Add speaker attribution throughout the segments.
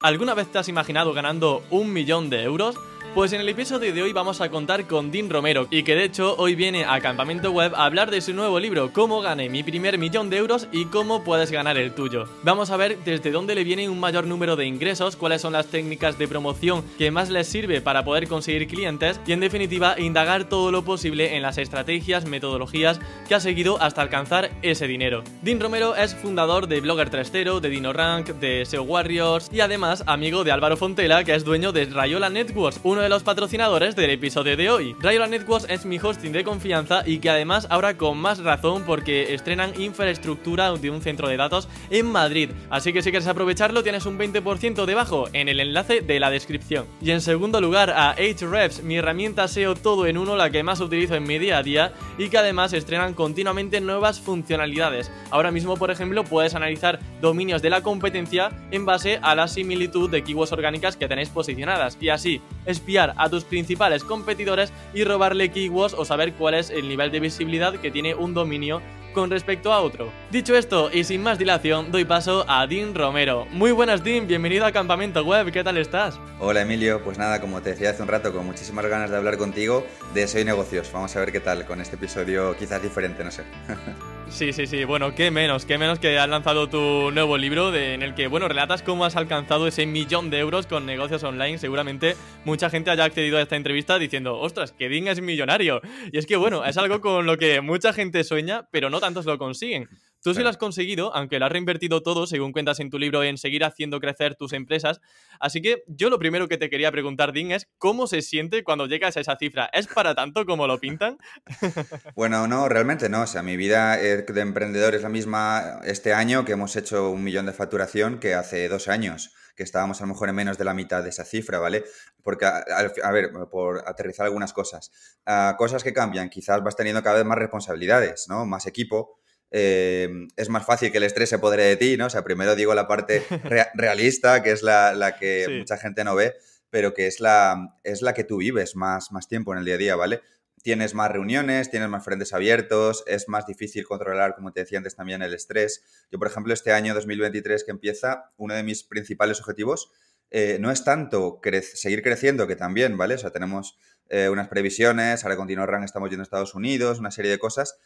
Speaker 1: ¿Alguna vez te has imaginado ganando un millón de euros? Pues en el episodio de hoy vamos a contar con Dean Romero y que de hecho hoy viene a Campamento Web a hablar de su nuevo libro Cómo gané mi primer millón de euros y cómo puedes ganar el tuyo. Vamos a ver desde dónde le viene un mayor número de ingresos, cuáles son las técnicas de promoción que más les sirve para poder conseguir clientes y en definitiva indagar todo lo posible en las estrategias, metodologías que ha seguido hasta alcanzar ese dinero. Dean Romero es fundador de Blogger 3.0, de DinoRank, de SEO Warriors y además amigo de Álvaro Fontela que es dueño de Rayola Networks, uno de los patrocinadores del episodio de hoy. Rayola Networks es mi hosting de confianza y que además ahora con más razón porque estrenan infraestructura de un centro de datos en Madrid. Así que si quieres aprovecharlo tienes un 20% debajo en el enlace de la descripción. Y en segundo lugar a Ahrefs, mi herramienta SEO todo en uno, la que más utilizo en mi día a día y que además estrenan continuamente nuevas funcionalidades. Ahora mismo, por ejemplo, puedes analizar dominios de la competencia en base a la similitud de keywords orgánicas que tenéis posicionadas y así espiar a tus principales competidores y robarle keywords o saber cuál es el nivel de visibilidad que tiene un dominio con respecto a otro. Dicho esto, y sin más dilación, doy paso a Dean Romero. Muy buenas, Dean, bienvenido a Campamento Web, ¿qué tal estás?
Speaker 2: Hola, Emilio, pues nada, como te decía hace un rato, con muchísimas ganas de hablar contigo de SEO y negocios. Vamos a ver qué tal con este episodio, quizás diferente, no sé.
Speaker 1: Sí, sí, sí. Bueno, qué menos, qué menos que has lanzado tu nuevo libro en el que, bueno, relatas cómo has alcanzado ese millón de euros con negocios online. Seguramente mucha gente haya accedido a esta entrevista diciendo, ostras, que Ding es millonario. Y es que, bueno, es algo con lo que mucha gente sueña, pero no tantos lo consiguen. Tú sí lo has conseguido, aunque lo has reinvertido todo, según cuentas en tu libro, en seguir haciendo crecer tus empresas. Así que yo lo primero que te quería preguntar, Dean, es cómo se siente cuando llegas a esa cifra. ¿Es para tanto como lo pintan?
Speaker 2: bueno, no, realmente no. O sea, mi vida de emprendedor es la misma este año que hemos hecho un millón de facturación que hace dos años que estábamos a lo mejor en menos de la mitad de esa cifra, ¿vale? Porque, a, ver, por aterrizar algunas cosas. Ah, cosas que cambian, quizás vas teniendo cada vez más responsabilidades, ¿no? Más equipo, Em, es más fácil que el estrés se podre de ti, ¿no? O sea, primero digo la parte realista, que es la, que mucha gente no ve, pero que es la, es la que tú vives más, más tiempo en el día a día, ¿vale? Tienes más reuniones, tienes más frentes abiertos, es más difícil controlar, como te decía antes, también el estrés. Yo, por ejemplo, este año 2023 que empieza, uno de mis principales objetivos eh, no es tanto seguir creciendo, que también, ¿vale? O sea, tenemos eh, unas previsiones, ahora con RAN estamos yendo a Estados Unidos, una serie de cosas,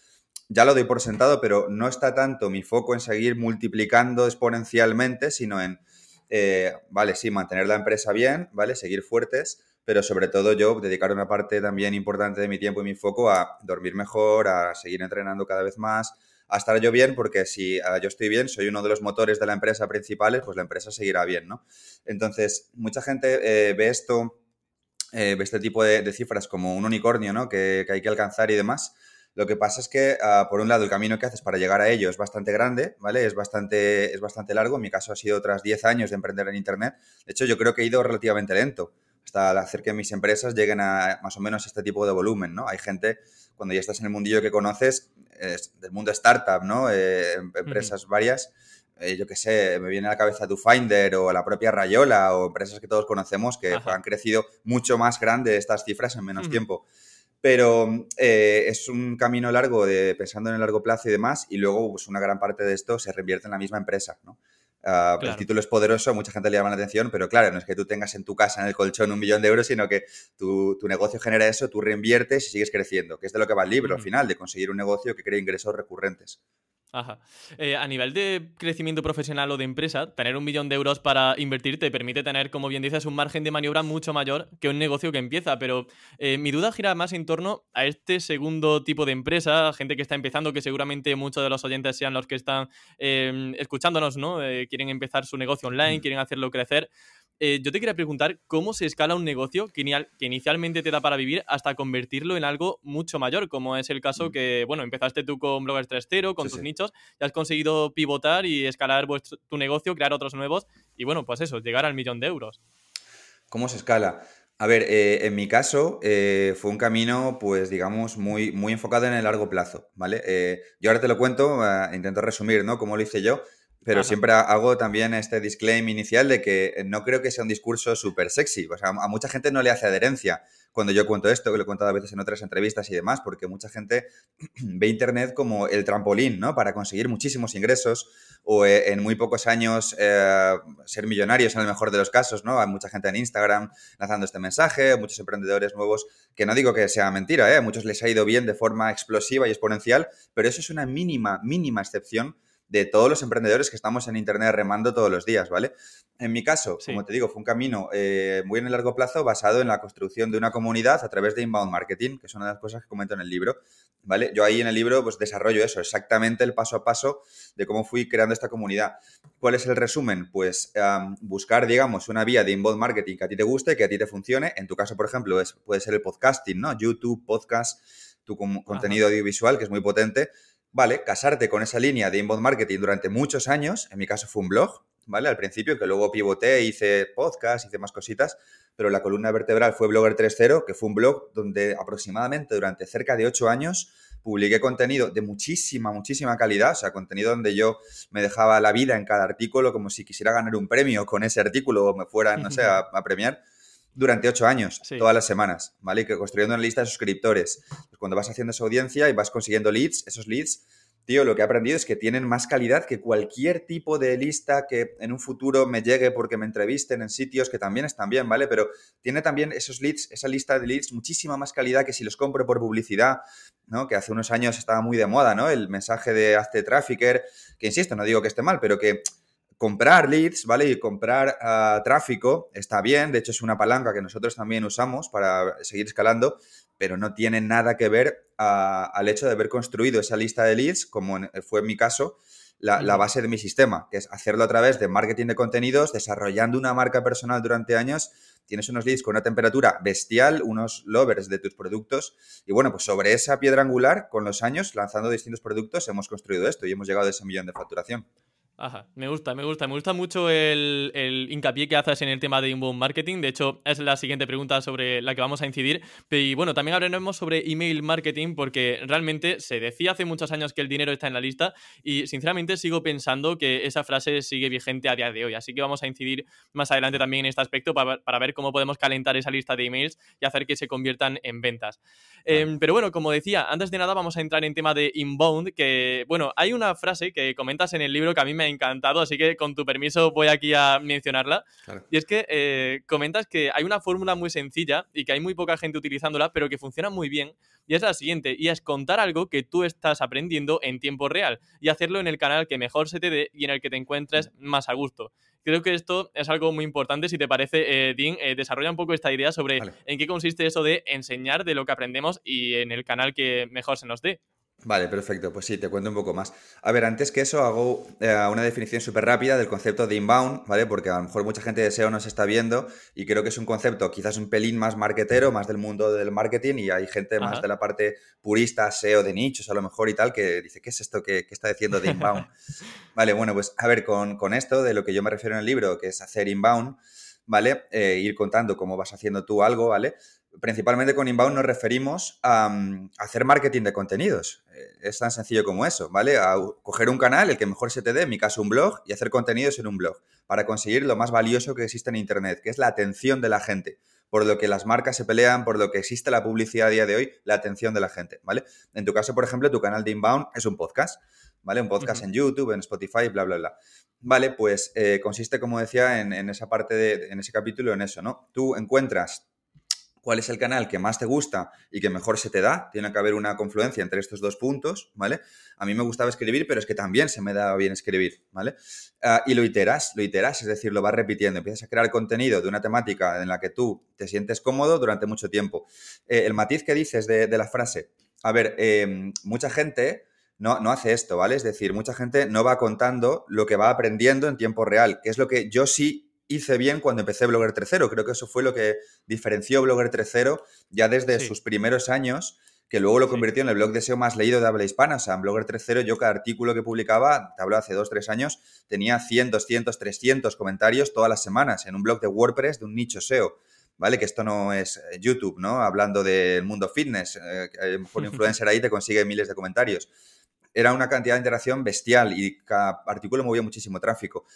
Speaker 2: ya lo doy por sentado, pero no está tanto mi foco en seguir multiplicando exponencialmente, sino en, eh, vale, sí, mantener la empresa bien, ¿vale? Seguir fuertes, pero sobre todo yo dedicar una parte también importante de mi tiempo y mi foco a dormir mejor, a seguir entrenando cada vez más, a estar yo bien, porque si ah, yo estoy bien, soy uno de los motores de la empresa principales, pues la empresa seguirá bien, ¿no? Entonces, mucha gente eh, ve esto, eh, ve este tipo de, cifras como un unicornio, ¿no? Que, que hay que alcanzar y demás, lo que pasa es que, ah, por un lado, el camino que haces para llegar a ello es bastante grande, ¿vale? Es bastante, es bastante largo. En mi caso ha sido tras 10 años de emprender en Internet. De hecho, yo creo que he ido relativamente lento hasta hacer que mis empresas lleguen a más o menos este tipo de volumen, ¿no? Hay gente, cuando ya estás en el mundillo que conoces, del mundo startup, ¿no? Eh, em, empresas varias, eh, yo qué sé, me viene a la cabeza Finder o la propia Rayola o empresas que todos conocemos que han crecido mucho más grande estas cifras en menos tiempo pero eh, es un camino largo de pensando en el largo plazo y demás, y luego pues, una gran parte de esto se reinvierte en la misma empresa, ¿no? Ah, el título es poderoso, mucha gente le llama la atención, pero claro, no es que tú tengas en tu casa, en el colchón, un millón de euros, sino que tu, negocio genera eso, tú reinviertes y sigues creciendo, que es de lo que va el libro al final, de conseguir un negocio que cree ingresos recurrentes.
Speaker 1: Ajá. Eh, a nivel de crecimiento profesional o de empresa, tener un millón de euros para invertir te permite tener, como bien dices, un margen de maniobra mucho mayor que un negocio que empieza. Pero eh, mi duda gira más en torno a este segundo tipo de empresa, gente que está empezando, que seguramente muchos de los oyentes sean los que están em, escuchándonos, ¿no? Eh, quieren empezar su negocio online, mm. quieren hacerlo crecer. Eh, yo te quería preguntar cómo se escala un negocio que, inicialmente te da para vivir hasta convertirlo en algo mucho mayor, como es el caso mm. que, bueno, empezaste tú con Bloggers 3.0, con tus nichos, y has conseguido pivotar y escalar tu negocio, crear otros nuevos, y bueno, pues eso, llegar al millón de euros.
Speaker 2: ¿Cómo se escala? A ver, eh, en mi caso eh, fue un camino, pues digamos, muy, muy enfocado en el largo plazo, ¿vale? yo ahora te lo cuento, intento resumir, ¿no? Cómo lo hice yo, pero siempre hago también este disclaimer inicial de que no creo que sea un discurso súper sexy. O sea, a mucha gente no le hace adherencia cuando yo cuento esto, que lo he contado a veces en otras entrevistas y demás, porque mucha gente ve Internet como el trampolín, ¿no? Para conseguir muchísimos ingresos o eh, en muy pocos años eh, ser millonarios en el mejor de los casos, ¿no? Hay mucha gente en Instagram lanzando este mensaje, muchos emprendedores nuevos, que no digo que sea mentira, ¿eh? A muchos les ha ido bien de forma explosiva y exponencial, pero eso es una mínima, mínima excepción de todos los emprendedores que estamos en Internet remando todos los días, ¿vale? En mi caso, como te digo, fue un camino eh, muy en el largo plazo basado en la construcción de una comunidad a través de inbound marketing, que es una de las cosas que comento en el libro, ¿vale? Yo ahí en el libro pues desarrollo eso, exactamente el paso a paso de cómo fui creando esta comunidad. ¿Cuál es el resumen? Pues buscar, digamos, una vía de inbound marketing que a ti te guste, que a ti te funcione. En tu caso, por ejemplo, es, puede ser el podcasting, ¿no? YouTube, podcast, tu contenido audiovisual, que es muy potente Vale, casarte con esa línea de inbound marketing durante muchos años, en mi caso fue un blog, ¿vale? Al principio, que luego pivoté, hice podcast, hice más cositas, pero la columna vertebral fue Blogger 3.0, que fue un blog donde aproximadamente durante cerca de ocho años publiqué contenido de muchísima, muchísima calidad, o sea, contenido donde yo me dejaba la vida en cada artículo como si quisiera ganar un premio con ese artículo o me fuera, no sé, a premiar durante ocho años, todas las semanas, ¿vale? Y que construyendo una lista de suscriptores. Pues cuando vas haciendo esa audiencia y vas consiguiendo leads, esos leads, tío, lo que he aprendido es que tienen más calidad que cualquier tipo de lista que en un futuro me llegue porque me entrevisten en sitios que también están bien, ¿vale? Pero tiene también esos leads, esa lista de leads, muchísima más calidad que si los compro por publicidad, ¿no? Que hace unos años estaba muy de moda, ¿no? El mensaje de hazte trafficker, que insisto, no digo que esté mal, pero que comprar leads, ¿vale? Y comprar ah, tráfico está bien, de hecho es una palanca que nosotros también usamos para seguir escalando, pero no tiene nada que ver ah, al hecho de haber construido esa lista de leads, como fue en mi caso, la, la, base de mi sistema, que es hacerlo a través de marketing de contenidos, desarrollando una marca personal durante años. Tienes unos leads con una temperatura bestial, unos lovers de tus productos. Y bueno, pues sobre esa piedra angular, con los años, lanzando distintos productos, hemos construido esto y hemos llegado a ese millón de facturación.
Speaker 1: Ajá, me gusta, me gusta. Me gusta mucho el, hincapié que haces en el tema de inbound marketing. De hecho, es la siguiente pregunta sobre la que vamos a incidir. Y bueno, también hablaremos sobre email marketing porque realmente se decía hace muchos años que el dinero está en la lista y sinceramente sigo pensando que esa frase sigue vigente a día de hoy. Así que vamos a incidir más adelante también en este aspecto para, ver cómo podemos calentar esa lista de emails y hacer que se conviertan en ventas. Em, pero bueno, como decía, antes de nada vamos a entrar en tema de inbound, que bueno, hay una frase que comentas en el libro que a mí me encantado, así que con tu permiso voy aquí a mencionarla. Y es que eh, comentas que hay una fórmula muy sencilla y que hay muy poca gente utilizándola, pero que funciona muy bien. Y es la siguiente, y es contar algo que tú estás aprendiendo en tiempo real y hacerlo en el canal que mejor se te dé y en el que te encuentres mm. más a gusto. Creo que esto es algo muy importante. Si te parece, eh, Dean, eh, desarrolla un poco esta idea sobre en qué consiste eso de enseñar de lo que aprendemos y en el canal que mejor se nos dé.
Speaker 2: Vale, perfecto. Pues sí, te cuento un poco más. A ver, antes que eso hago eh, una definición súper rápida del concepto de inbound, ¿vale? Porque a lo mejor mucha gente de SEO nos está viendo y creo que es un concepto quizás un pelín más marketero, más del mundo del marketing y hay gente más de la parte purista, SEO de nichos a lo mejor y tal, que dice, ¿qué es esto que, está diciendo de inbound? vale, bueno, pues a ver, con, con, esto de lo que yo me refiero en el libro, que es hacer inbound, ¿vale? Eh, ir contando cómo vas haciendo tú algo, ¿vale? Principalmente con inbound nos referimos a, mm, hacer marketing de contenidos. Eh, es tan sencillo como eso, ¿vale? A coger un canal, el que mejor se te dé, en mi caso un blog, y hacer contenidos en un blog para conseguir lo más valioso que existe en Internet, que es la atención de la gente. Por lo que las marcas se pelean, por lo que existe la publicidad a día de hoy, la atención de la gente, ¿vale? En tu caso, por ejemplo, tu canal de inbound es un podcast, ¿vale? Un podcast en YouTube, en Spotify, bla, bla, bla. Vale, pues eh, consiste, como decía, en, en esa parte de, en ese capítulo, en eso, ¿no? Tú encuentras cuál es el canal que más te gusta y que mejor se te da. Tiene que haber una confluencia entre estos dos puntos, ¿vale? A mí me gustaba escribir, pero es que también se me da bien escribir, ¿vale? Ah, y lo iteras, lo iteras, es decir, lo vas repitiendo. Empiezas a crear contenido de una temática en la que tú te sientes cómodo durante mucho tiempo. Eh, el matiz que dices de, la frase, a ver, em, mucha gente... No, no, hace esto, ¿vale? Es decir, mucha gente no va contando lo que va aprendiendo en tiempo real, que es lo que yo sí hice bien cuando empecé Blogger 3.0. Creo que eso fue lo que diferenció Blogger 3.0 ya desde sus primeros años, que luego lo convirtió en el blog de SEO más leído de habla hispana. O sea, en Blogger 3.0 yo cada artículo que publicaba, te hablo hace 2, 3 años, tenía 100, 200, 300 comentarios todas las semanas en un blog de WordPress de un nicho SEO. ¿Vale? Que esto no es eh, YouTube, ¿no? Hablando del mundo fitness, eh, por influencer ahí te consigue miles de comentarios. Era una cantidad de interacción bestial y cada artículo movía muchísimo tráfico.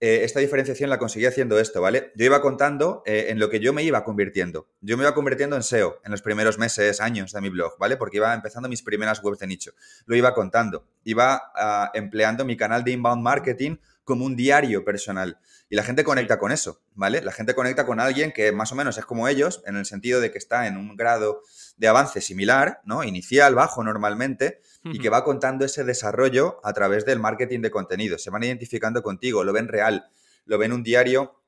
Speaker 2: Eh, esta diferenciación la conseguí haciendo esto, ¿vale? Yo iba contando eh, en lo que yo me iba convirtiendo. Yo me iba convirtiendo en SEO en los primeros meses, años de mi blog, ¿vale? Porque iba empezando mis primeras webs de nicho. Lo iba contando. Iba ah, empleando mi canal de inbound marketing como un diario personal. Y la gente conecta con eso, ¿vale? La gente conecta con alguien que más o menos es como ellos, en el sentido de que está en un grado de avance similar, ¿no? Inicial, bajo normalmente, y que va contando ese desarrollo a través del marketing de contenido. Se van identificando contigo, lo ven real, lo ven un diario.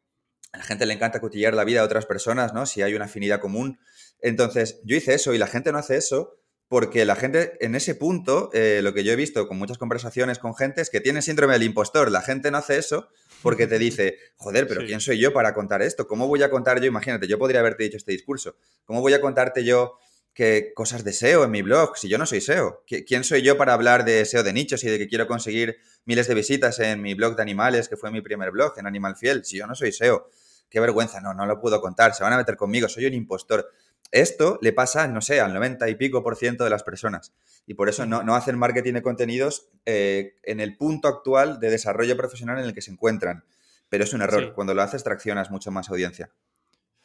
Speaker 2: A la gente le encanta cotillar la vida de otras personas, ¿no? Si hay una afinidad común. Entonces, yo hice eso y la gente no hace eso porque la gente en ese punto, eh, lo que yo he visto con muchas conversaciones con gente es que tiene síndrome del impostor. La gente no hace eso porque te dice, joder, pero ¿quién soy yo para contar esto? ¿Cómo voy a contar yo? Imagínate, yo podría haberte dicho este discurso. ¿Cómo voy a contarte yo que cosas de SEO en mi blog si yo no soy SEO? ¿Quién soy yo para hablar de SEO de nichos y de que quiero conseguir miles de visitas en mi blog de animales, que fue mi primer blog en Animal Fiel, si yo no soy SEO? Qué vergüenza, no, no lo puedo contar, se van a meter conmigo, soy un impostor. Esto le pasa, no sé, al 90 y pico por ciento de las personas. Y por eso no, hacen marketing de contenidos eh, en el punto actual de desarrollo profesional en el que se encuentran. Pero es un error. Cuando lo haces, traccionas mucho más audiencia.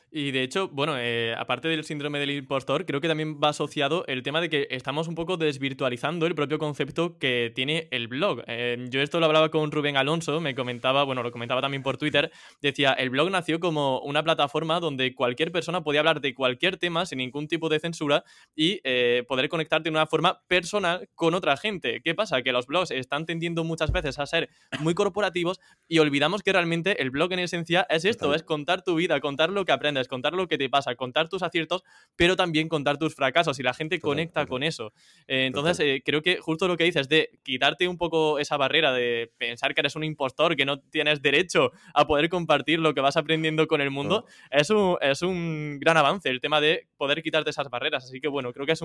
Speaker 1: Y de hecho, bueno, eh, aparte del síndrome del impostor, creo que también va asociado el tema de que estamos un poco desvirtualizando el propio concepto que tiene el blog. Eh, yo esto lo hablaba con Rubén Alonso, me comentaba, bueno, lo comentaba también por Twitter, decía, el blog nació como una plataforma donde cualquier persona podía hablar de cualquier tema sin ningún tipo de censura y eh, poder conectarte de una forma personal con otra gente. ¿Qué pasa? Que los blogs están tendiendo muchas veces a ser muy corporativos y olvidamos que realmente el blog en esencia es esto, es contar tu vida, contar lo que aprendes contar lo que te pasa, contar tus aciertos, pero también contar tus fracasos y la gente conecta con eso. Eh, entonces, eh, creo que justo lo que dices de quitarte un poco esa barrera de pensar que eres un impostor, que no tienes derecho a poder compartir lo que vas aprendiendo con el mundo, es, un, es un gran avance el tema de poder quitarte esas barreras. Así que bueno, creo que es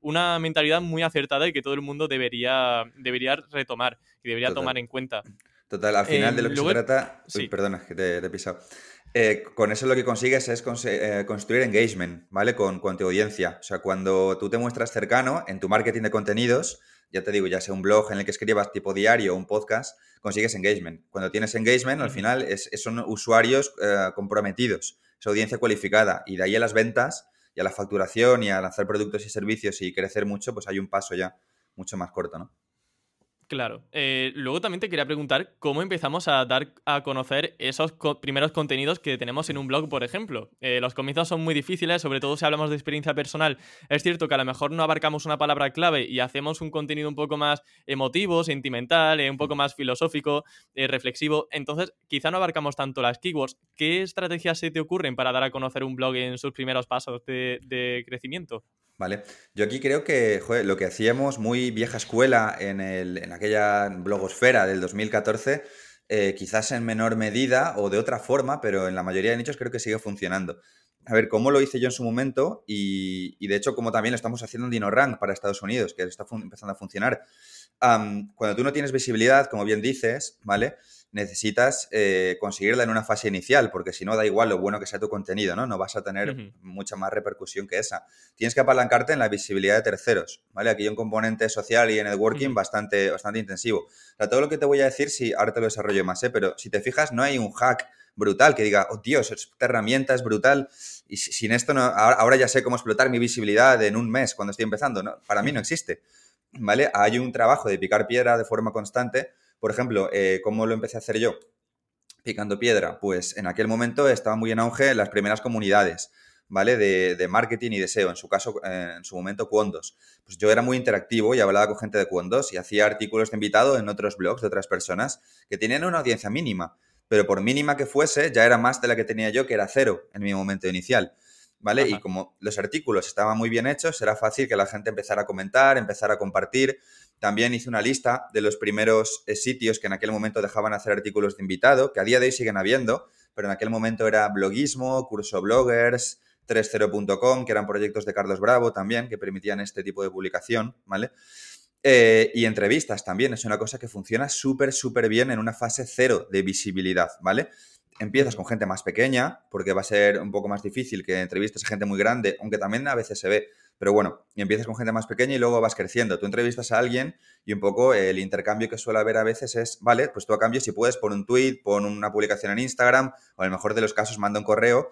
Speaker 1: una mentalidad muy acertada y que todo el mundo debería, debería retomar y debería tomar en cuenta.
Speaker 2: Total, al final de lo que se trata. Uy, perdona, que te, he pisado. Eh, con eso lo que consigues es eh, construir engagement, ¿vale? Con, con, tu audiencia. O sea, cuando tú te muestras cercano en tu marketing de contenidos, ya te digo, ya sea un blog en el que escribas tipo diario o un podcast, consigues engagement. Cuando tienes engagement, al final es, son usuarios eh, comprometidos, es audiencia cualificada. Y de ahí a las ventas y a la facturación y a lanzar productos y servicios y crecer mucho, pues hay un paso ya mucho más corto, ¿no?
Speaker 1: Claro. Eh, luego también te quería preguntar cómo empezamos a dar a conocer esos primeros contenidos que tenemos en un blog, por ejemplo. Eh, los comienzos son muy difíciles, sobre todo si hablamos de experiencia personal. Es cierto que a lo mejor no abarcamos una palabra clave y hacemos un contenido un poco más emotivo, sentimental, eh, un poco más filosófico, reflexivo. Entonces, quizá no abarcamos tanto las keywords. ¿Qué estrategias se te ocurren para dar a conocer un blog en sus primeros pasos de crecimiento?
Speaker 2: Vale, yo aquí creo que lo que hacíamos muy vieja escuela en, el, aquella blogosfera del 2014, eh, quizás en menor medida o de otra forma, pero en la mayoría de nichos creo que sigue funcionando. A ver, cómo lo hice yo en su momento y, y de hecho como también lo estamos haciendo en DinoRank para Estados Unidos, que está empezando a funcionar. cuando tú no tienes visibilidad, como bien dices, ¿vale? necesitas eh, conseguirla en una fase inicial, porque si no da igual lo bueno que sea tu contenido, ¿no? No vas a tener mucha más repercusión que esa. Tienes que apalancarte en la visibilidad de terceros, ¿vale? Aquí hay un componente social y networking bastante, bastante intensivo. O todo lo que te voy a decir, sí, ahora te lo desarrollo más, ¿eh? Pero si te fijas, no hay un hack brutal que diga, oh Dios, esta herramienta es brutal y sin esto no, ahora, ya sé cómo explotar mi visibilidad en un mes cuando estoy empezando. ¿no? Para mí no existe, ¿vale? Hay un trabajo de picar piedra de forma constante por ejemplo, eh, ¿cómo lo empecé a hacer yo? Picando piedra. Pues en aquel momento estaba muy en auge las primeras comunidades. ¿vale? De, marketing y de SEO, en su caso, eh, en su momento, Cuondos. Pues yo era muy interactivo y hablaba con gente de Cuondos y hacía artículos de invitado en otros blogs de otras personas que tenían una audiencia mínima, pero por mínima que fuese, ya era más de la que tenía yo, que era cero en mi momento inicial. ¿Vale? Y como los artículos estaban muy bien hechos, era fácil que la gente empezara a comentar, empezara a compartir, también hice una lista de los primeros eh, sitios que en aquel momento dejaban hacer artículos de invitado, que a día de hoy siguen habiendo, pero en aquel momento era bloguismo, curso bloggers, 30.com, que eran proyectos de Carlos Bravo también, que permitían este tipo de publicación, ¿vale? Eh, y entrevistas también, es una cosa que funciona súper, súper bien en una fase cero de visibilidad, ¿vale? Empiezas con gente más pequeña, porque va a ser un poco más difícil que entrevistes a gente muy grande, aunque también a veces se ve Pero bueno, y empiezas con gente más pequeña y luego vas creciendo. Tú entrevistas a alguien y un poco el intercambio que suele haber a veces es, vale, pues tú a cambio si puedes pon un tweet, pon una publicación en Instagram o en el mejor de los casos manda un correo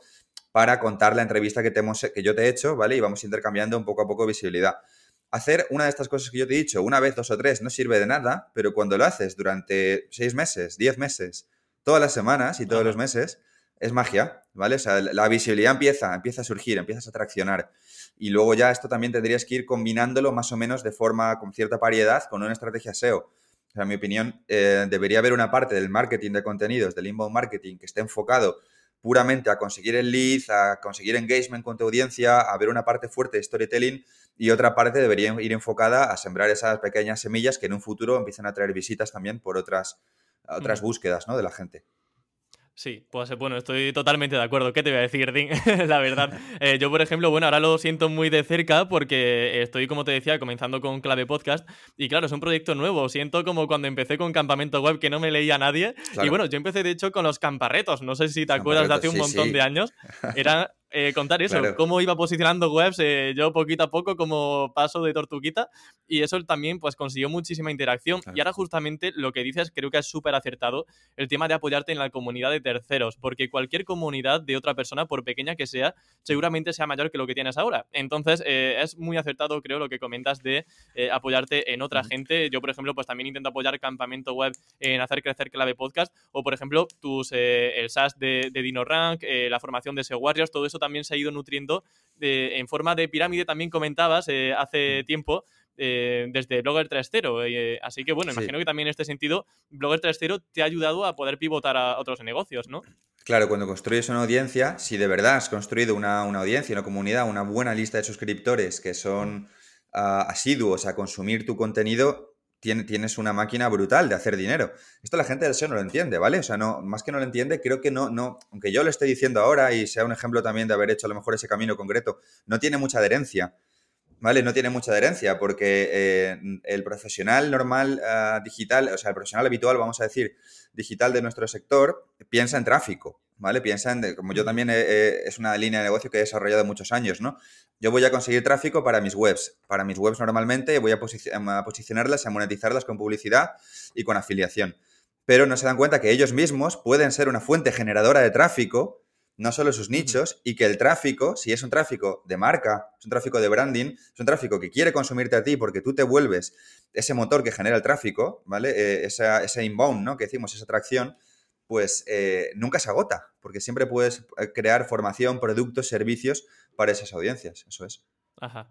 Speaker 2: para contar la entrevista que, te hemos, que yo te he hecho, ¿vale? Y vamos intercambiando un poco a poco visibilidad. Hacer una de estas cosas que yo te he dicho una vez, dos o tres, no sirve de nada, pero cuando lo haces durante seis meses, diez meses, todas las semanas y todos los meses, es magia, ¿vale? O sea, la visibilidad empieza, empieza a surgir, empiezas a traccionar. Y luego ya esto también tendrías que ir combinándolo más o menos de forma con cierta variedad con una estrategia SEO. O sea, en mi opinión, eh, debería haber una parte del marketing de contenidos, del inbound marketing, que esté enfocado puramente a conseguir el lead, a conseguir engagement con tu audiencia, a ver una parte fuerte de storytelling y otra parte debería ir enfocada a sembrar esas pequeñas semillas que en un futuro empiezan a traer visitas también por otras, otras búsquedas ¿no? de la gente.
Speaker 1: Sí, pues bueno, estoy totalmente de acuerdo. ¿Qué te voy a decir, Dean? la verdad. Eh, yo, por ejemplo, bueno, ahora lo siento muy de cerca porque estoy, como te decía, comenzando con Clave Podcast. Y claro, es un proyecto nuevo. Siento como cuando empecé con Campamento Web que no me leía nadie. Y bueno, yo empecé de hecho con los camparretos. No sé si te acuerdas de hace un montón de años. Era eh, contar eso, cómo iba posicionando webs eh, yo poquito a poco como paso de tortuguita y eso también pues consiguió muchísima interacción. Y ahora justamente lo que dices creo que es súper acertado el tema de apoyarte en la comunidad de terceros porque cualquier comunidad de otra persona por pequeña que sea seguramente sea mayor que lo que tienes ahora. Entonces eh, es muy acertado creo lo que comentas de apoyarte en otra gente. Yo por ejemplo pues también intento apoyar campamento web en hacer crecer clave podcast o por ejemplo tus el SaaS de, de DinoRank la formación de SEO Warriors todo eso también se ha ido nutriendo en forma de pirámide, también comentabas eh, hace mm. tiempo. Eh, desde Blogger 3.0. Eh, así que bueno, imagino que también en este sentido, Blogger 3.0 te ha ayudado a poder pivotar a otros negocios, ¿no?
Speaker 2: Claro, cuando construyes una audiencia, si de verdad has construido una, una audiencia, una comunidad, una buena lista de suscriptores que son ah, asiduos a consumir tu contenido, tienes una máquina brutal de hacer dinero. Esto la gente del SEO no lo entiende, ¿vale? O sea, no, más que no lo entiende, creo que no, no, aunque yo lo esté diciendo ahora y sea un ejemplo también de haber hecho a lo mejor ese camino concreto, no tiene mucha adherencia. ¿Vale? No tiene mucha adherencia porque eh, el profesional normal ah, digital, o sea, el profesional habitual, vamos a decir, digital de nuestro sector, piensa en tráfico, ¿vale? Piensa en, como yo también es una línea de negocio que he desarrollado muchos años, ¿no? Yo voy a conseguir tráfico para mis webs. Para mis webs normalmente voy a, a posicionarlas, a monetizarlas con publicidad y con afiliación. Pero no se dan cuenta que ellos mismos pueden ser una fuente generadora de tráfico no solo sus nichos, y que el tráfico, si es un tráfico de marca, es un tráfico de branding, es un tráfico que quiere consumirte a ti porque tú te vuelves ese motor que genera el tráfico, ¿vale? Eh, esa, ese inbound, ¿no? Que decimos, esa atracción, pues eh, nunca se agota, porque siempre puedes eh, crear formación, productos, servicios para esas audiencias, eso es.
Speaker 1: Ajá.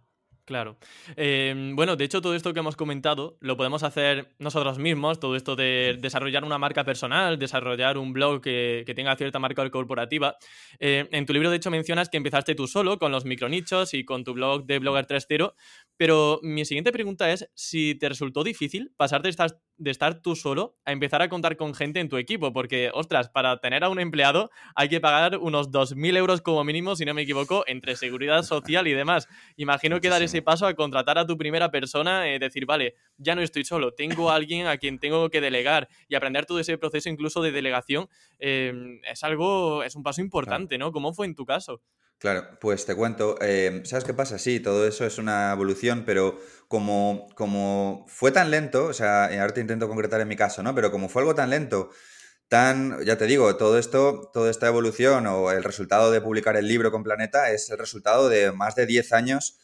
Speaker 1: Claro. Em, bueno, de hecho, todo esto que hemos comentado lo podemos hacer nosotros mismos, todo esto de desarrollar una marca personal, desarrollar un blog que, tenga cierta marca corporativa. Eh, en tu libro, de hecho, mencionas que empezaste tú solo con los micronichos y con tu blog de Blogger 3.0, pero mi siguiente pregunta es si te resultó difícil pasar de estar, de estar tú solo a empezar a contar con gente en tu equipo, porque, ostras, para tener a un empleado hay que pagar unos 2.000 euros como mínimo, si no me equivoco, entre seguridad social y demás. Imagino que dar ese paso a contratar a tu primera persona, eh, decir, vale, ya no estoy solo, tengo a alguien a quien tengo que delegar y aprender todo ese proceso incluso de delegación, eh, es algo, es un paso importante, ¿no? ¿Cómo fue en tu caso?
Speaker 2: Claro, pues te cuento. Em, ¿Sabes qué pasa? Sí, todo eso es una evolución, pero como, como fue tan lento, o sea, ahora te intento concretar en mi caso, ¿no? Pero como fue algo tan lento, tan, ya te digo, todo esto, toda esta evolución o el resultado de publicar el libro con Planeta es el resultado de más de 10 años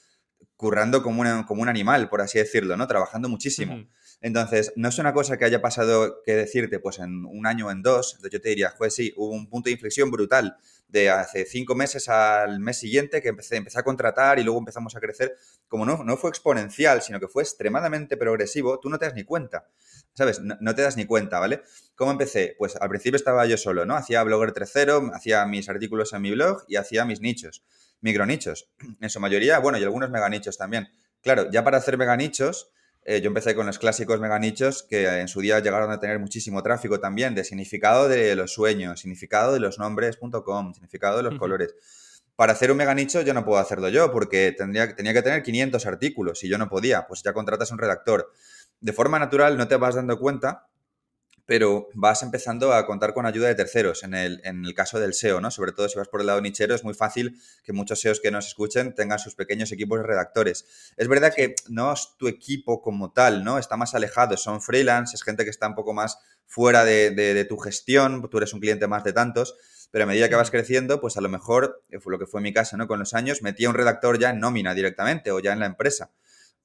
Speaker 2: currando como, como un animal, por así decirlo, ¿no? Trabajando muchísimo. Entonces, no es una cosa que haya pasado que decirte, pues en un año o en dos, yo te diría, pues sí, hubo un punto de inflexión brutal de hace cinco meses al mes siguiente que empecé, empecé a contratar y luego empezamos a crecer. Como no, no fue exponencial, sino que fue extremadamente progresivo, tú no te das ni cuenta. ¿Sabes? No, te das ni cuenta, ¿vale? ¿Cómo empecé? Pues al principio estaba yo solo, ¿no? Hacía Blogger 3.0, hacía mis artículos en mi blog y hacía mis nichos, micronichos. En su mayoría, bueno, y algunos meganichos también. Claro, ya para hacer meganichos eh, yo empecé con los clásicos meganichos que en su día llegaron a tener muchísimo tráfico también, de significado de los sueños, significado de los nombres.com, significado de los colores. Para hacer un meganicho yo no puedo hacerlo yo porque tendría, tenía que tener 500 artículos y yo no podía, pues ya contratas un redactor. De forma natural no te vas dando cuenta, pero vas empezando a contar con ayuda de terceros en el, en el, caso del SEO, ¿no? Sobre todo si vas por el lado nichero, es muy fácil que muchos SEOs que nos escuchen tengan sus pequeños equipos de redactores. Es verdad que no es tu equipo como tal, ¿no? Está más alejado, son freelance, es gente que está un poco más fuera de, de, tu gestión, tú eres un cliente más de tantos, pero a medida que vas creciendo, pues a lo mejor, fue lo que fue mi caso, ¿no? Con los años, metía un redactor ya en nómina directamente o ya en la empresa,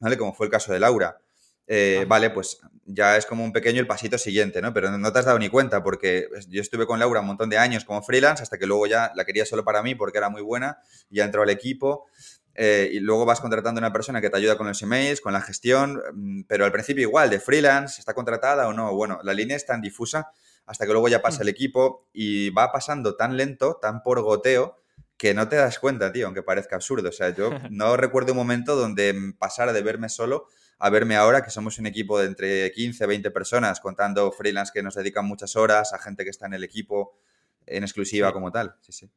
Speaker 2: ¿vale? Como fue el caso de Laura. Eh, vale, pues ya es como un pequeño el pasito siguiente, ¿no? Pero no te has dado ni cuenta porque yo estuve con Laura un montón de años como freelance hasta que luego ya la quería solo para mí porque era muy buena, ya entró al equipo eh, y luego vas contratando a una persona que te ayuda con los emails, con la gestión, mm, pero al principio igual, de freelance, ¿está contratada o no? Bueno, la línea es tan difusa hasta que luego ya pasa el equipo y va pasando tan lento, tan por goteo, que no te das cuenta, tío, aunque parezca absurdo. O sea, yo no recuerdo un momento donde pasara de verme solo a verme ahora, que somos un equipo de entre 15, 20 personas, contando freelance que nos dedican muchas horas, a gente que está en el equipo en exclusiva como tal. Sí, sí.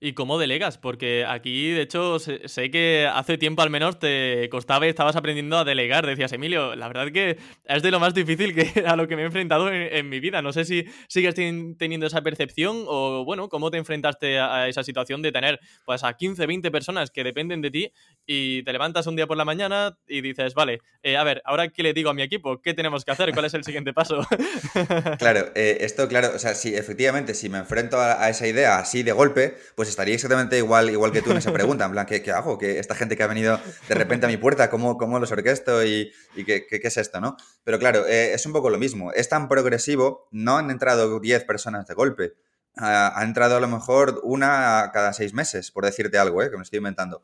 Speaker 1: ¿Y cómo delegas? Porque aquí, de hecho, sé, que hace tiempo al menos te costaba y estabas aprendiendo a delegar. Decías, Emilio, la verdad que es de lo más difícil que a lo que me he enfrentado en, mi vida. No sé si sigues teniendo esa percepción o, bueno, cómo te enfrentaste a, esa situación de tener pues a 15, 20 personas que dependen de ti y te levantas un día por la mañana y dices, vale, eh, a ver, ahora qué le digo a mi equipo, qué tenemos que hacer, cuál es el siguiente paso.
Speaker 2: claro, eh, esto, claro, o sea, si efectivamente, si me enfrento a, a esa idea así de golpe, pues pues estaría exactamente igual, igual que tú en esa pregunta, en plan, ¿qué, ¿qué, hago? Que esta gente que ha venido de repente a mi puerta, ¿cómo, cómo los orquesto y, y qué, qué, es esto, no? Pero claro, eh, es un poco lo mismo. Es tan progresivo, no han entrado 10 personas de golpe. ha entrado a lo mejor una cada seis meses, por decirte algo, ¿eh? que me estoy inventando.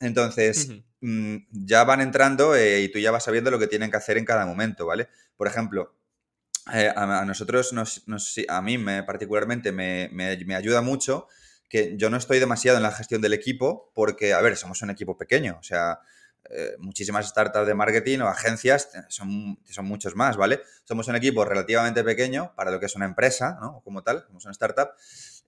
Speaker 2: Entonces, mm, ya van entrando eh, y tú ya vas sabiendo lo que tienen que hacer en cada momento, ¿vale? Por ejemplo, eh, a, a, nosotros, nos, nos, a mí me, particularmente, me, me, me, ayuda mucho que yo no estoy demasiado en la gestión del equipo porque, a ver, somos un equipo pequeño, o sea, eh, muchísimas startups de marketing o agencias son, son muchos más, ¿vale? Somos un equipo relativamente pequeño para lo que es una empresa, ¿no? Como tal, somos una startup.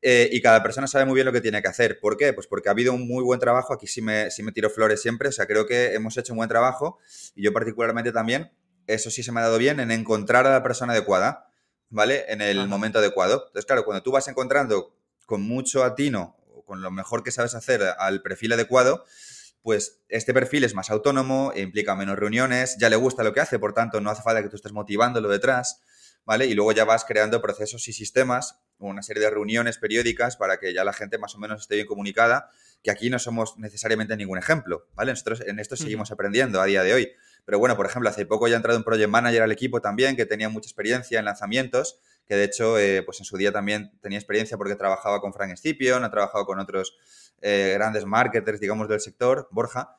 Speaker 2: Eh, y cada persona sabe muy bien lo que tiene que hacer. ¿Por qué? Pues porque ha habido un muy buen trabajo. Aquí sí me, sí me tiro flores siempre. O sea, creo que hemos hecho un buen trabajo. Y yo particularmente también, eso sí se me ha dado bien en encontrar a la persona adecuada, ¿vale? En el Ajá. momento adecuado. Entonces, claro, cuando tú vas encontrando con mucho atino con lo mejor que sabes hacer al perfil adecuado, pues este perfil es más autónomo, implica menos reuniones, ya le gusta lo que hace, por tanto no hace falta que tú estés motivándolo detrás, ¿vale? Y luego ya vas creando procesos y sistemas, una serie de reuniones periódicas para que ya la gente más o menos esté bien comunicada, que aquí no somos necesariamente ningún ejemplo, ¿vale? Nosotros en esto seguimos aprendiendo a día de hoy. Pero bueno, por ejemplo, hace poco ya ha entrado un project manager al equipo también que tenía mucha experiencia en lanzamientos que de hecho, eh, pues en su día también tenía experiencia porque trabajaba con Frank Scipion, ha trabajado con otros eh, grandes marketers, digamos, del sector, Borja,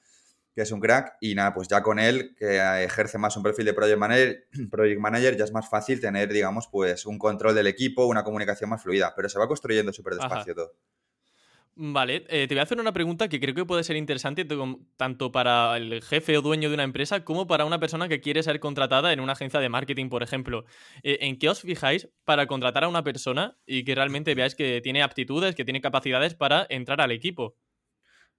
Speaker 2: que es un crack, y nada, pues ya con él, que ejerce más un perfil de project manager, project manager, ya es más fácil tener, digamos, pues un control del equipo, una comunicación más fluida, pero se va construyendo súper despacio Ajá. todo.
Speaker 1: Vale, eh, te voy a hacer una pregunta que creo que puede ser interesante tanto para el jefe o dueño de una empresa como para una persona que quiere ser contratada en una agencia de marketing, por ejemplo. Eh, ¿En qué os fijáis para contratar a una persona y que realmente veáis que tiene aptitudes, que tiene capacidades para entrar al equipo?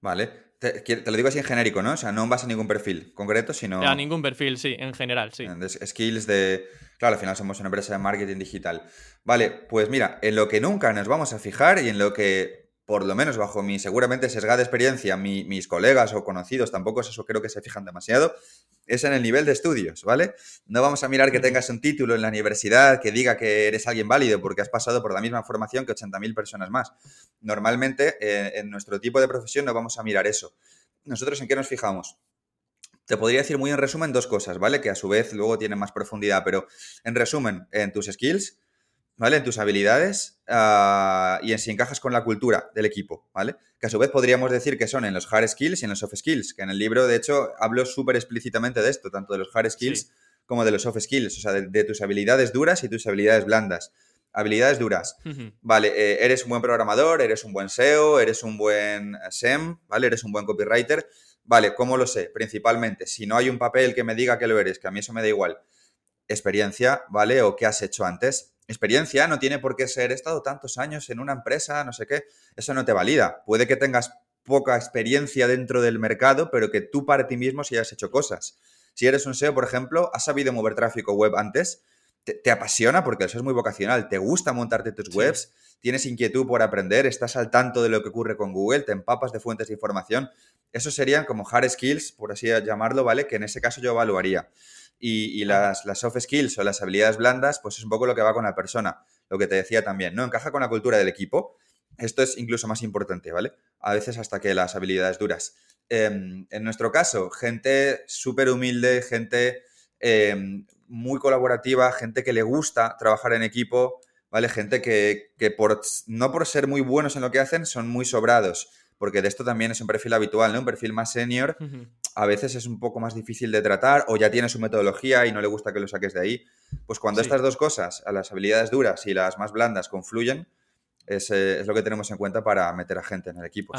Speaker 2: Vale, te, te, lo digo así en genérico, ¿no? O sea, no en base a ningún perfil concreto, sino...
Speaker 1: A ningún perfil, sí, en general, sí.
Speaker 2: De skills de... Claro, al final somos una empresa de marketing digital. Vale, pues mira, en lo que nunca nos vamos a fijar y en lo que por lo menos bajo mi seguramente sesgada experiencia, mi, mis colegas o conocidos tampoco es eso creo que se fijan demasiado, es en el nivel de estudios, ¿vale? No vamos a mirar que tengas un título en la universidad que diga que eres alguien válido porque has pasado por la misma formación que 80.000 personas más. Normalmente eh, en nuestro tipo de profesión no vamos a mirar eso. ¿Nosotros en qué nos fijamos? Te podría decir muy en resumen dos cosas, ¿vale? Que a su vez luego tienen más profundidad, pero en resumen, en tus skills, ¿vale? En tus habilidades uh, y en si encajas con la cultura del equipo, ¿vale? Que a su vez podríamos decir que son en los hard skills y en los soft skills, que en el libro, de hecho, hablo súper explícitamente de esto, tanto de los hard skills sí. como de los soft skills, o sea, de, de, tus habilidades duras y tus habilidades blandas. Habilidades duras. Uh -huh. Vale, eh, eres un buen programador, eres un buen SEO, eres un buen SEM, ¿vale? Eres un buen copywriter. Vale, ¿cómo lo sé? Principalmente, si no hay un papel que me diga que lo eres, que a mí eso me da igual, experiencia, ¿vale? O qué has hecho antes experiencia no tiene por qué ser, he estado tantos años en una empresa, no sé qué, eso no te valida. Puede que tengas poca experiencia dentro del mercado, pero que tú para ti mismo sí hayas hecho cosas. Si eres un SEO, por ejemplo, has sabido mover tráfico web antes, te, apasiona porque eso es muy vocacional, te gusta montarte tus webs, tienes inquietud por aprender, estás al tanto de lo que ocurre con Google, te empapas de fuentes de información. Esos serían como hard skills, por así llamarlo, ¿vale? Que en ese caso yo evaluaría. Y, las, las, soft skills o las habilidades blandas, pues es un poco lo que va con la persona. Lo que te decía también, ¿no? Encaja con la cultura del equipo. Esto es incluso más importante, ¿vale? A veces hasta que las habilidades duras. Em, en nuestro caso, gente súper humilde, gente em, muy colaborativa, gente que le gusta trabajar en equipo, ¿vale? Gente que, por, no por ser muy buenos en lo que hacen, son muy sobrados, porque de esto también es un perfil habitual, ¿no? Un perfil más senior, a veces es un poco más difícil de tratar o ya tiene su metodología y no le gusta que lo saques de ahí. Pues cuando estas dos cosas, a las habilidades duras y las más blandas, confluyen, es, eh, es, lo que tenemos en cuenta para meter a gente en el equipo.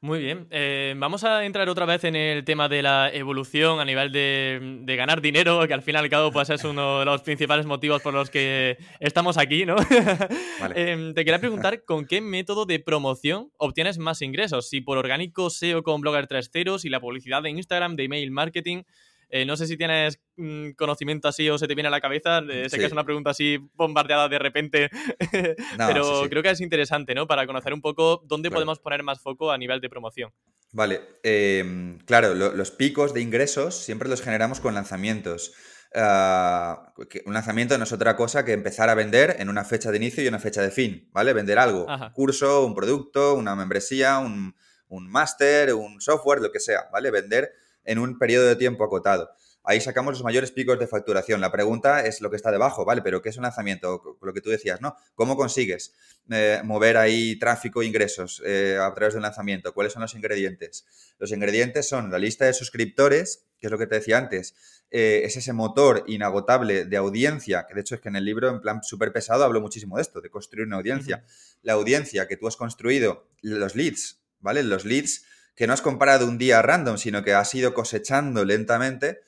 Speaker 1: Muy bien. Eh, vamos a entrar otra vez en el tema de la evolución a nivel de, ganar dinero, que al fin y al cabo pues, es uno de los principales motivos por los que estamos aquí, ¿no? Em, te quería preguntar con qué método de promoción obtienes más ingresos, si por orgánico, SEO con Blogger 3.0, si la publicidad de Instagram, de email marketing. Eh, no sé si tienes mm, conocimiento así o se te viene a la cabeza. Eh, sé que es una pregunta así bombardeada de repente, pero creo que es interesante, ¿no? Para conocer un poco dónde podemos poner más foco a nivel de promoción.
Speaker 2: Vale, em, claro, los picos de ingresos siempre los generamos con lanzamientos. Ah, un lanzamiento no es otra cosa que empezar a vender en una fecha de inicio y una fecha de fin, ¿vale? Vender algo, un curso, un producto, una membresía, un, un máster, un software, lo que sea, ¿vale? Vender en un periodo de tiempo acotado. Ahí sacamos los mayores picos de facturación. La pregunta es lo que está debajo, ¿vale? Pero ¿qué es un lanzamiento? Lo que tú decías, ¿no? ¿Cómo consigues eh, mover ahí tráfico e ingresos eh, a través de un lanzamiento? ¿Cuáles son los ingredientes? Los ingredientes son la lista de suscriptores, que es lo que te decía antes, eh, es ese motor inagotable de audiencia, que de hecho es que en el libro, en plan súper pesado, hablo muchísimo de esto, de construir una audiencia. La audiencia que tú has construido, los leads, ¿vale? Los leads que no has comprado un día random, sino que has ido cosechando lentamente,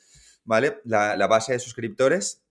Speaker 2: ¿vale? La, base de suscriptores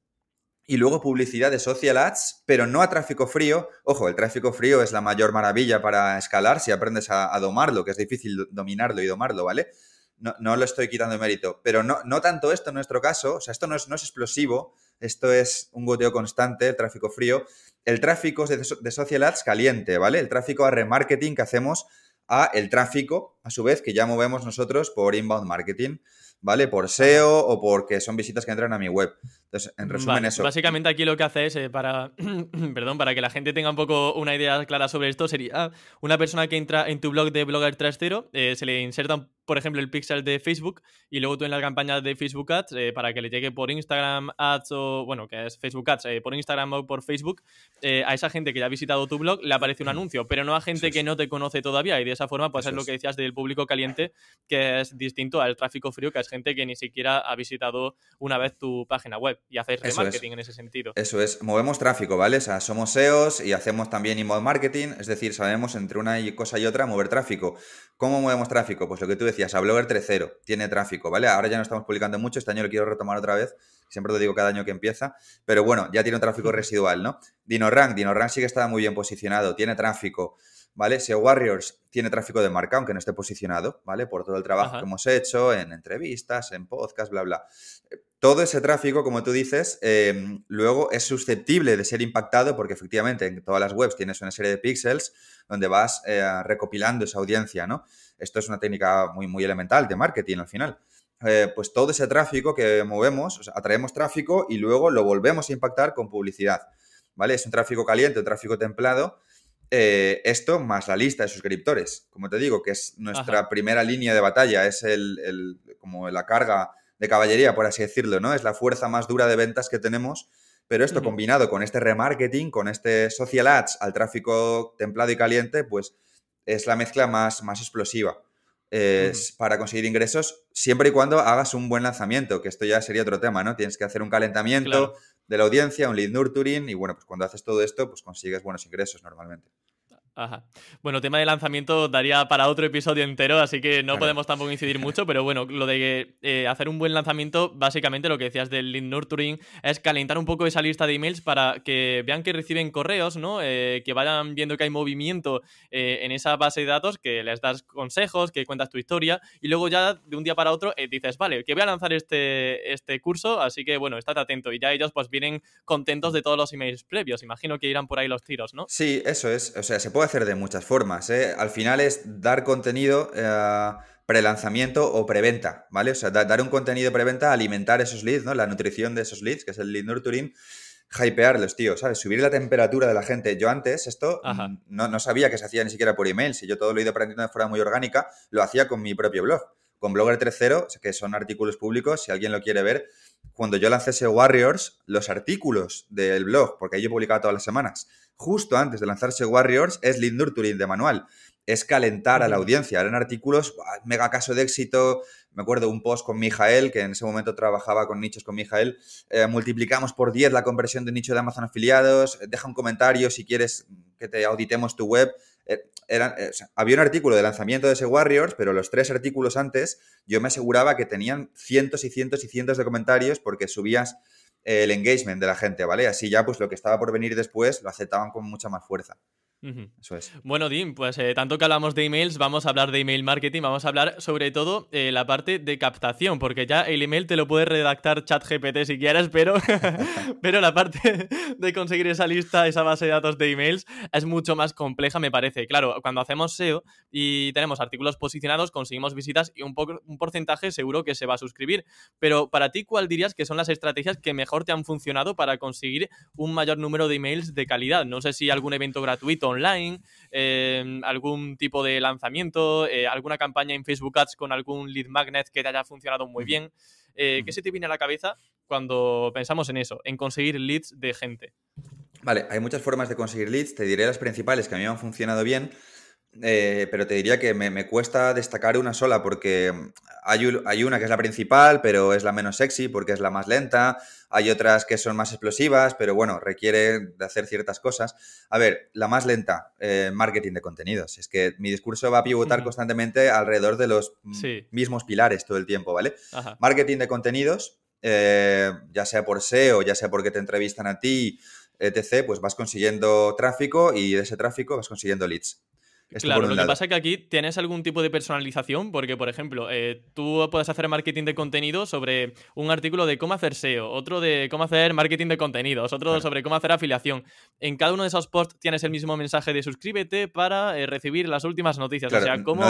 Speaker 2: y luego publicidad de social ads, pero no a tráfico frío. Ojo, el tráfico frío es la mayor maravilla para escalar si aprendes a, domarlo, que es difícil dominarlo y domarlo, ¿vale? No, no lo estoy quitando mérito, pero no, no, tanto esto en nuestro caso, o sea, esto no es, no es explosivo, esto es un goteo constante, el tráfico frío. El tráfico de, de social ads caliente, ¿vale? El tráfico a remarketing que hacemos a el tráfico, a su vez, que ya movemos nosotros por inbound marketing, ¿vale? Por SEO o porque son visitas que entran a mi web. Entonces, en resumen, eso.
Speaker 1: Básicamente aquí lo que hace es, eh, para, perdón, para que la gente tenga un poco una idea clara sobre esto, sería una persona que entra en tu blog de Blogger 3.0, eh, se le inserta, por ejemplo, el pixel de Facebook y luego tú en la campaña de Facebook Ads, eh, para que le llegue por Instagram Ads o, bueno, que es Facebook Ads, por Instagram o por Facebook, a esa gente que ya ha visitado tu blog le aparece un anuncio, pero no a gente que no te conoce todavía y de esa forma, pues es lo que decías del público caliente, que es distinto al tráfico frío, que es gente que ni siquiera ha visitado una vez tu página web y hacer remarketing en ese sentido.
Speaker 2: Eso es, movemos tráfico, ¿vale? O sea, somos SEOs y hacemos también inbound marketing, es decir, sabemos entre una cosa y otra mover tráfico. ¿Cómo movemos tráfico? Pues lo que tú decías, a Blogger 3.0 tiene tráfico, ¿vale? Ahora ya no estamos publicando mucho, este año lo quiero retomar otra vez, siempre lo digo cada año que empieza, pero bueno, ya tiene un tráfico residual, ¿no? DinoRank, DinoRank sí que está muy bien posicionado, tiene tráfico. ¿Vale? SEO Warriors tiene tráfico de marca, aunque no esté posicionado, ¿vale? Por todo el trabajo que hemos hecho en entrevistas, en podcast, bla, bla. Todo ese tráfico, como tú dices, em, luego es susceptible de ser impactado porque efectivamente en todas las webs tienes una serie de píxeles donde vas eh, recopilando esa audiencia, ¿no? Esto es una técnica muy, muy elemental de marketing al final. Eh, pues todo ese tráfico que movemos, o sea, atraemos tráfico y luego lo volvemos a impactar con publicidad, ¿vale? Es un tráfico caliente, un tráfico templado eh, esto más la lista de suscriptores. Como te digo, que es nuestra primera línea de batalla, es el, como la carga de caballería, por así decirlo, ¿no? Es la fuerza más dura de ventas que tenemos. Pero esto combinado con este remarketing, con este social ads al tráfico templado y caliente, pues es la mezcla más, más explosiva. Es para conseguir ingresos siempre y cuando hagas un buen lanzamiento, que esto ya sería otro tema, ¿no? Tienes que hacer un calentamiento, de la audiencia, un lead nurturing y bueno, pues cuando haces todo esto, pues consigues buenos ingresos normalmente.
Speaker 1: Ajá. Bueno, tema de lanzamiento daría para otro episodio entero, así que no podemos tampoco incidir mucho, pero bueno, lo de eh, hacer un buen lanzamiento, básicamente lo que decías del lead nurturing, es calentar un poco esa lista de emails para que vean que reciben correos, ¿no? Eh, que vayan viendo que hay movimiento eh, en esa base de datos, que les das consejos, que cuentas tu historia, y luego ya de un día para otro dices, vale, que voy a lanzar este, este curso, así que bueno, estate atento. Y ya ellos pues vienen contentos de todos los emails previos. Imagino que irán por ahí los tiros, ¿no?
Speaker 2: Sí, eso es. O sea, se puede hacer de muchas formas. ¿eh? Al final es dar contenido eh, pre-lanzamiento o preventa, ¿vale? O sea, dar un contenido preventa, alimentar esos leads, ¿no? La nutrición de esos leads, que es el lead nurturing, hypearlos, tío, ¿sabes? Subir la temperatura de la gente. Yo antes esto no, no, sabía que se hacía ni siquiera por email. Si yo todo lo he ido aprendiendo de forma muy orgánica, lo hacía con mi propio blog. Con Blogger 3.0, que son artículos públicos, si alguien lo quiere ver, cuando yo lancé ese Warriors, los artículos del blog, porque ahí yo publicaba todas las semanas, justo antes de lanzarse Warriors, es lead nurturing de manual. Es calentar a la audiencia. Eran artículos, mega caso de éxito. Me acuerdo un post con Mijael, que en ese momento trabajaba con nichos con Mijael. Eh, multiplicamos por 10 la conversión de nicho de Amazon afiliados. Deja un comentario si quieres que te auditemos tu web. Eh, eh, había un artículo de lanzamiento de ese Warriors, pero los tres artículos antes yo me aseguraba que tenían cientos y cientos y cientos de comentarios porque subías el engagement de la gente, ¿vale? Así ya pues lo que estaba por venir después lo aceptaban con mucha más fuerza. Eso es.
Speaker 1: Bueno, Dim, pues eh, tanto que hablamos de emails, vamos a hablar de email marketing, vamos a hablar sobre todo eh, la parte de captación, porque ya el email te lo puede redactar ChatGPT si quieres, pero, pero la parte de conseguir esa lista, esa base de datos de emails es mucho más compleja, me parece. Claro, cuando hacemos SEO y tenemos artículos posicionados, conseguimos visitas y un, poco, un porcentaje seguro que se va a suscribir. Pero para ti, ¿cuál dirías que son las estrategias que mejor te han funcionado para conseguir un mayor número de emails de calidad? No sé si algún evento gratuito online, eh, algún tipo de lanzamiento, eh, alguna campaña en Facebook Ads con algún lead magnet que te haya funcionado muy bien. Eh, ¿Qué se te viene a la cabeza cuando pensamos en eso, en conseguir leads de gente?
Speaker 2: Vale, hay muchas formas de conseguir leads. Te diré las principales que a mí me han funcionado bien. Pero te diría que me, cuesta destacar una sola porque hay, hay, una que es la principal, pero es la menos sexy porque es la más lenta. Hay otras que son más explosivas, pero bueno, requiere de hacer ciertas cosas. A ver, la más lenta, eh, marketing de contenidos. Es que mi discurso va a pivotar constantemente alrededor de los mismos pilares todo el tiempo, ¿vale? Marketing de contenidos, eh, ya sea por SEO, ya sea porque te entrevistan a ti, etc., pues vas consiguiendo tráfico y de ese tráfico vas consiguiendo leads
Speaker 1: claro, lo que pasa es que aquí tienes algún tipo de personalización, porque, por ejemplo, eh, tú puedes hacer marketing de contenido sobre un artículo de cómo hacer SEO, otro de cómo hacer marketing de contenidos, otro sobre cómo hacer afiliación. En cada uno de esos posts tienes el mismo mensaje de suscríbete para eh, recibir las últimas noticias. o sea, cómo,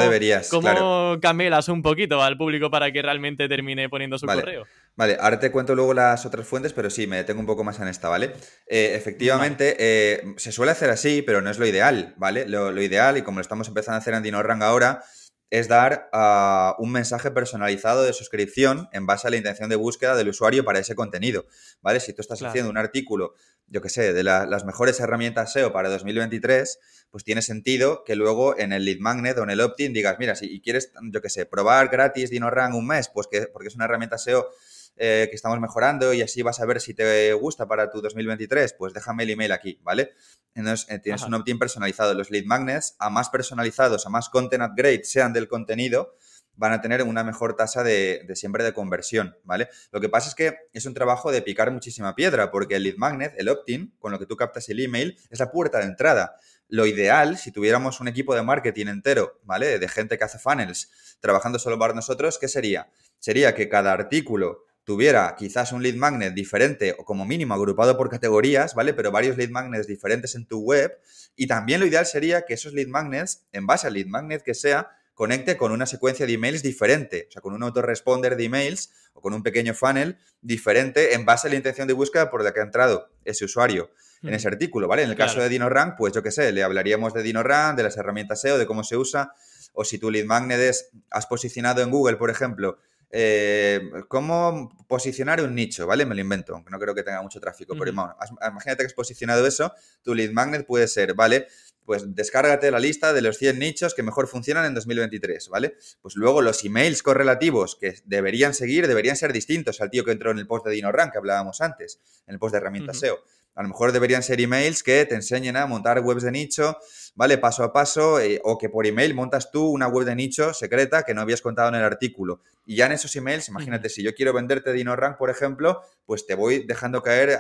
Speaker 1: cómo camelas un poquito al público para que realmente termine poniendo su correo.
Speaker 2: Vale, ahora te cuento luego las otras fuentes, pero sí, me detengo un poco más en esta, ¿vale? Eh, efectivamente, se suele hacer así, pero no es lo ideal, ¿vale? Lo, lo ideal, y como lo estamos empezando a hacer en DinoRang ahora, es dar ah, un mensaje personalizado de suscripción en base a la intención de búsqueda del usuario para ese contenido, ¿vale? Si tú estás haciendo un artículo, yo que sé, de las mejores herramientas SEO para 2023, pues tiene sentido que luego en el lead magnet o en el opt-in digas, mira, si quieres, yo que sé, probar gratis DinoRang un mes, pues que, porque es una herramienta SEO eh, que estamos mejorando y así vas a ver si te gusta para tu 2023, pues déjame el email aquí, ¿vale? Entonces eh, tienes un opt-in personalizado. Los lead magnets, a más personalizados, a más content upgrade sean del contenido, van a tener una mejor tasa de, siempre de conversión, ¿vale? Lo que pasa es que es un trabajo de picar muchísima piedra, porque el lead magnet, el opt-in, con lo que tú captas el email, es la puerta de entrada. Lo ideal, si tuviéramos un equipo de marketing entero, ¿vale? De gente que hace funnels, trabajando solo para nosotros, ¿qué sería? Sería que cada artículo tuviera quizás un lead magnet diferente o como mínimo agrupado por categorías, ¿vale? Pero varios lead magnets diferentes en tu web. Y también lo ideal sería que esos lead magnets, en base al lead magnet que sea, conecte con una secuencia de emails diferente, o sea, con un autoresponder de emails o con un pequeño funnel diferente en base a la intención de búsqueda por la que ha entrado ese usuario en ese artículo, ¿vale? En el caso de DinoRank, pues yo qué sé, le hablaríamos de DinoRank, de las herramientas SEO, de cómo se usa, o si tu lead magnet es, has posicionado en Google, por ejemplo, eh, cómo posicionar un nicho, ¿vale? Me lo invento, aunque no creo que tenga mucho tráfico, pero imagínate que has posicionado eso, tu lead magnet puede ser, ¿vale? Pues descárgate la lista de los 100 nichos que mejor funcionan en 2023, ¿vale? Pues luego los emails correlativos que deberían seguir deberían ser distintos al tío que entró en el post de DinoRank que hablábamos antes, en el post de herramientas SEO. A lo mejor deberían ser emails que te enseñen a montar webs de nicho, ¿vale? Paso a paso, eh, o que por email montas tú una web de nicho secreta que no habías contado en el artículo. Y ya en esos emails, imagínate, si yo quiero venderte DinoRank, por ejemplo, pues te voy dejando caer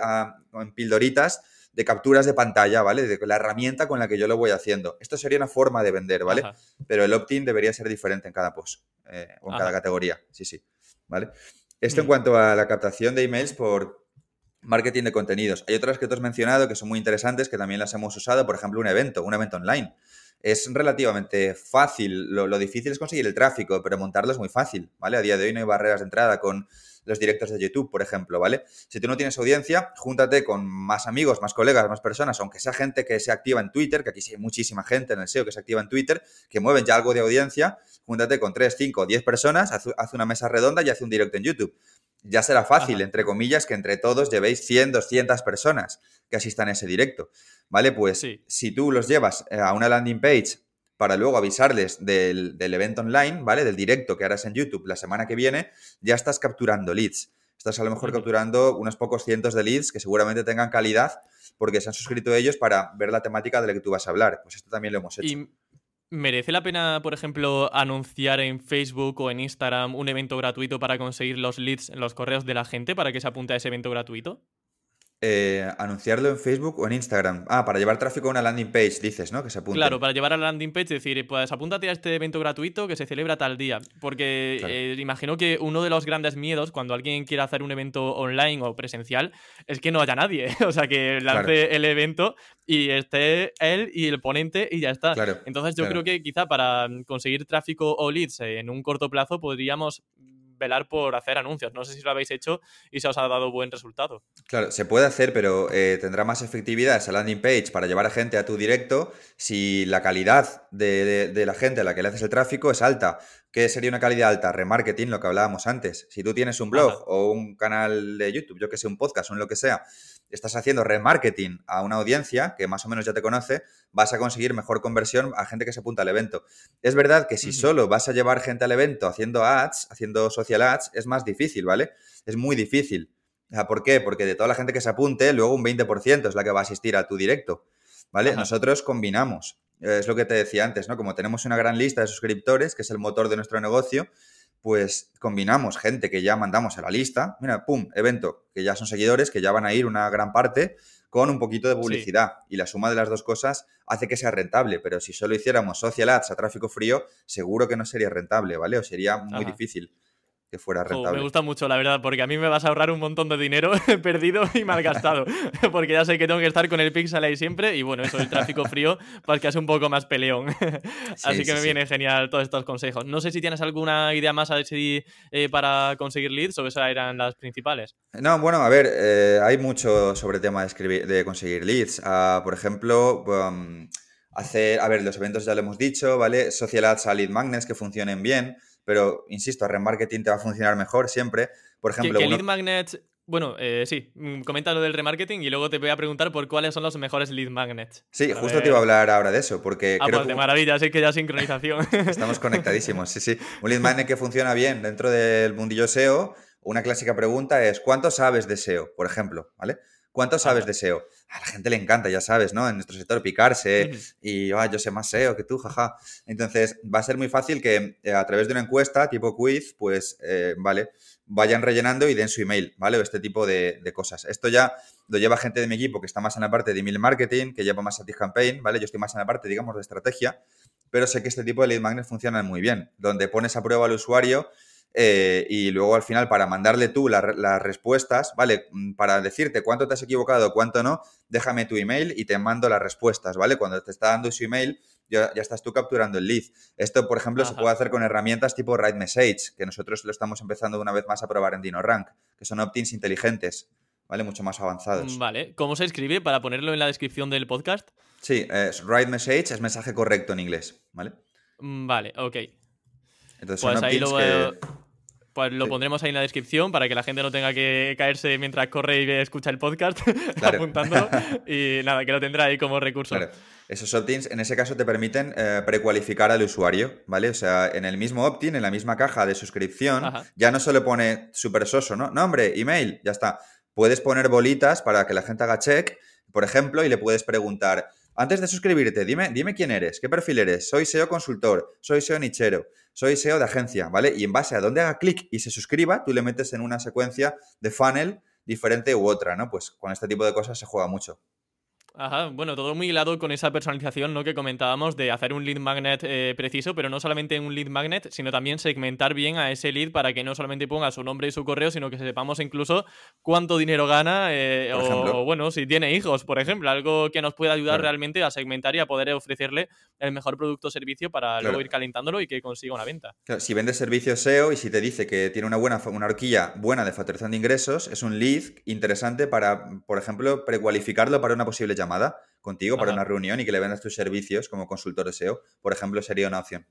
Speaker 2: en pildoritas de capturas de pantalla, ¿vale? De la herramienta con la que yo lo voy haciendo. Esto sería una forma de vender, ¿vale? Pero el opt-in debería ser diferente en cada post eh, o en cada categoría. Sí, sí. ¿Vale? Esto en mm. cuanto a la captación de emails por marketing de contenidos. Hay otras que tú has mencionado que son muy interesantes, que también las hemos usado, por ejemplo, un evento, un evento online. Es relativamente fácil, lo, difícil es conseguir el tráfico, pero montarlo es muy fácil, ¿vale? A día de hoy no hay barreras de entrada con los directos de YouTube, por ejemplo, ¿vale? Si tú no tienes audiencia, júntate con más amigos, más colegas, más personas, aunque sea gente que se activa en Twitter, que aquí sí hay muchísima gente en el SEO que se activa en Twitter, que mueven ya algo de audiencia, júntate con 3, 5, 10 personas, haz, una mesa redonda y haz un directo en YouTube. Ya será fácil, entre comillas, que entre todos llevéis 100, 200 personas que asistan a ese directo, ¿vale? Pues si tú los llevas eh, a una landing page para luego avisarles del, evento online, ¿vale? Del directo que harás en YouTube la semana que viene, ya estás capturando leads. Estás a lo mejor capturando unos pocos cientos de leads que seguramente tengan calidad porque se han suscrito ellos para ver la temática de la que tú vas a hablar. Pues esto también lo hemos hecho.
Speaker 1: ¿Y merece la pena, por ejemplo, anunciar en Facebook o en Instagram un evento gratuito para conseguir los leads los correos de la gente para que se apunte a ese evento gratuito?
Speaker 2: Eh, anunciarlo en Facebook o en Instagram. Ah, para llevar tráfico a una landing page, dices, ¿no? Que se apunte.
Speaker 1: Claro, para llevar a la landing page, decir, pues apúntate a este evento gratuito que se celebra tal día. Porque eh, imagino que uno de los grandes miedos cuando alguien quiere hacer un evento online o presencial es que no haya nadie. o sea, que lance el evento y esté él y el ponente y ya está. Entonces yo creo que quizá para conseguir tráfico o leads en un corto plazo podríamos velar por hacer anuncios. No sé si lo habéis hecho y se os ha dado buen resultado.
Speaker 2: Claro, se puede hacer, pero eh, tendrá más efectividad esa landing page para llevar a gente a tu directo si la calidad de, la gente a la que le haces el tráfico es alta. ¿Qué sería una calidad alta? Remarketing, lo que hablábamos antes. Si tú tienes un blog o un canal de YouTube, yo que sé, un podcast o en lo que sea, estás haciendo remarketing a una audiencia que más o menos ya te conoce, vas a conseguir mejor conversión a gente que se apunta al evento. Es verdad que si solo vas a llevar gente al evento haciendo ads, haciendo social ads, es más difícil, ¿vale? Es muy difícil. ¿Por qué? Porque de toda la gente que se apunte, luego un 20% es la que va a asistir a tu directo, ¿vale? Nosotros combinamos. Es lo que te decía antes, ¿no? Como tenemos una gran lista de suscriptores, que es el motor de nuestro negocio, pues combinamos gente que ya mandamos a la lista, mira, pum, evento, que ya son seguidores, que ya van a ir una gran parte, con un poquito de publicidad. Y la suma de las dos cosas hace que sea rentable, pero si solo hiciéramos social ads a tráfico frío, seguro que no sería rentable, ¿vale? O sería muy difícil que fuera rentable.
Speaker 1: me gusta mucho, la verdad, porque a mí me vas a ahorrar un montón de dinero perdido y malgastado. porque ya sé que tengo que estar con el Pixel ahí siempre y bueno, eso el tráfico frío, pues que es un poco más peleón. así que me viene genial todos estos consejos. No sé si tienes alguna idea más a ver si, eh, para conseguir leads o esas eran las principales.
Speaker 2: No, bueno, a ver, eh, hay mucho sobre el tema de, escribir, de conseguir leads. Ah, por ejemplo, um, hacer, a ver, los eventos ya lo hemos dicho, ¿vale? Social ads a lead magnets que funcionen bien pero insisto, remarketing te va a funcionar mejor siempre. Por ejemplo,
Speaker 1: que, lead magnets bueno, eh, sí, mm, comenta lo del remarketing y luego te voy a preguntar por cuáles son los mejores lead magnets.
Speaker 2: Sí, justo te iba a hablar ahora de eso, porque
Speaker 1: ah, pues de maravilla, así que ya sincronización.
Speaker 2: Estamos conectadísimos, sí, sí. Un lead magnet que funciona bien dentro del mundillo SEO, una clásica pregunta es ¿cuánto sabes de SEO? Por ejemplo, ¿vale? ¿Cuánto sabes de SEO? A la gente le encanta, ya sabes, ¿no? En nuestro sector picarse y ah, yo sé más SEO que tú, jaja. Entonces, va a ser muy fácil que eh, a través de una encuesta tipo quiz, pues, eh, vale, vayan rellenando y den su email, ¿vale? O este tipo de, cosas. Esto ya lo lleva gente de mi equipo que está más en la parte de email marketing, que lleva más a campaign, ¿vale? Yo estoy más en la parte, digamos, de estrategia, pero sé que este tipo de lead magnets funcionan muy bien, donde pones a prueba al usuario eh, y luego al final para mandarle tú las respuestas, ¿vale? Mm, para decirte cuánto te has equivocado, cuánto no, déjame tu email y te mando las respuestas, ¿vale? Cuando te está dando su email, ya, ya estás tú capturando el lead. Esto, por ejemplo, se puede hacer con herramientas tipo Write Message, que nosotros lo estamos empezando una vez más a probar en DinoRank, que son opt-ins inteligentes, ¿vale? Mucho más avanzados.
Speaker 1: Mm, vale. ¿Cómo se escribe para ponerlo en la descripción del podcast?
Speaker 2: Sí, es Write Message, es mensaje correcto en inglés, ¿vale?
Speaker 1: Mm, vale, ok. Entonces, pues ahí lo, pues lo pondremos ahí en la descripción para que la gente no tenga que caerse mientras corre y escucha el podcast apuntándolo. Y nada, que lo tendrá ahí como recurso. Claro.
Speaker 2: Esos opt-ins en ese caso te permiten eh, precualificar al usuario, ¿vale? O sea, en el mismo opt-in, en la misma caja de suscripción, ya no se le pone super soso, ¿no? Nombre, email, ya está. puedes poner bolitas para que la gente haga check, por ejemplo, y le puedes preguntar, antes de suscribirte, dime, dime quién eres, qué perfil eres, soy SEO consultor, soy SEO nichero, soy SEO de agencia, ¿vale? Y en base a dónde haga clic y se suscriba, tú le metes en una secuencia de funnel diferente u otra, ¿no? Pues con este tipo de cosas se juega mucho.
Speaker 1: Ajá, bueno, todo muy hilado con esa personalización ¿no? que comentábamos de hacer un lead magnet eh, preciso, pero no solamente un lead magnet, sino también segmentar bien a ese lead para que no solamente ponga su nombre y su correo, sino que sepamos incluso cuánto dinero gana eh, o, bueno, si tiene hijos, por ejemplo, algo que nos pueda ayudar realmente a segmentar y a poder ofrecerle el mejor producto o servicio para luego ir calentándolo y que consiga una venta.
Speaker 2: si vendes servicios SEO y si te dice que tiene una buena una horquilla buena de facturación de ingresos, es un lead interesante para, por ejemplo, precualificarlo para una posible llamada contigo para una reunión y que le vendas tus servicios como consultor de SEO, por ejemplo, sería una opción.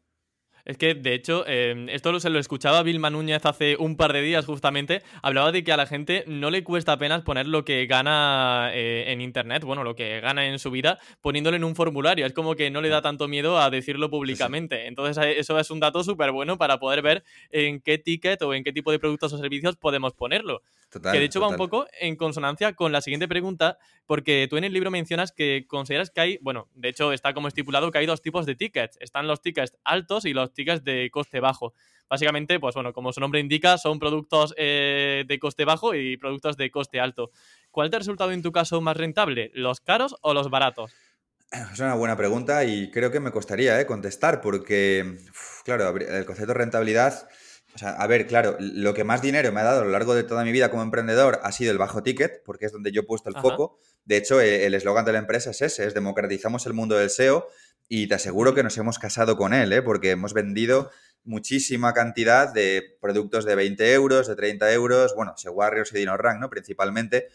Speaker 1: Es que, de hecho, em, esto se lo escuchaba Vilma Núñez hace un par de días justamente. Hablaba de que a la gente no le cuesta apenas poner lo que gana eh, en Internet, bueno, lo que gana en su vida, poniéndolo en un formulario. Es como que no le da tanto miedo a decirlo públicamente. Entonces, eh, eso es un dato súper bueno para poder ver en qué ticket o en qué tipo de productos o servicios podemos ponerlo. que de hecho va un poco en consonancia con la siguiente pregunta, porque tú en el libro mencionas que consideras que hay, bueno, de hecho está como estipulado que hay dos tipos de tickets. Están los tickets altos y los de coste bajo. Básicamente, pues bueno, como su nombre indica, son productos eh, de coste bajo y productos de coste alto. ¿Cuál te ha resultado en tu caso más rentable, los caros o los baratos?
Speaker 2: Es una buena pregunta y creo que me costaría eh, contestar porque, claro, el concepto de rentabilidad o sea, a ver, claro, lo que más dinero me ha dado a lo largo de toda mi vida como emprendedor ha sido el bajo ticket, porque es donde yo he puesto el foco. De hecho, e, el eslogan de la empresa es ese, es democratizamos el mundo del SEO y te aseguro que nos hemos casado con él, ¿eh? porque hemos vendido muchísima cantidad de productos de 20 euros, de 30 euros, bueno, SEO Warriors y DinoRank, ¿no? Principalmente.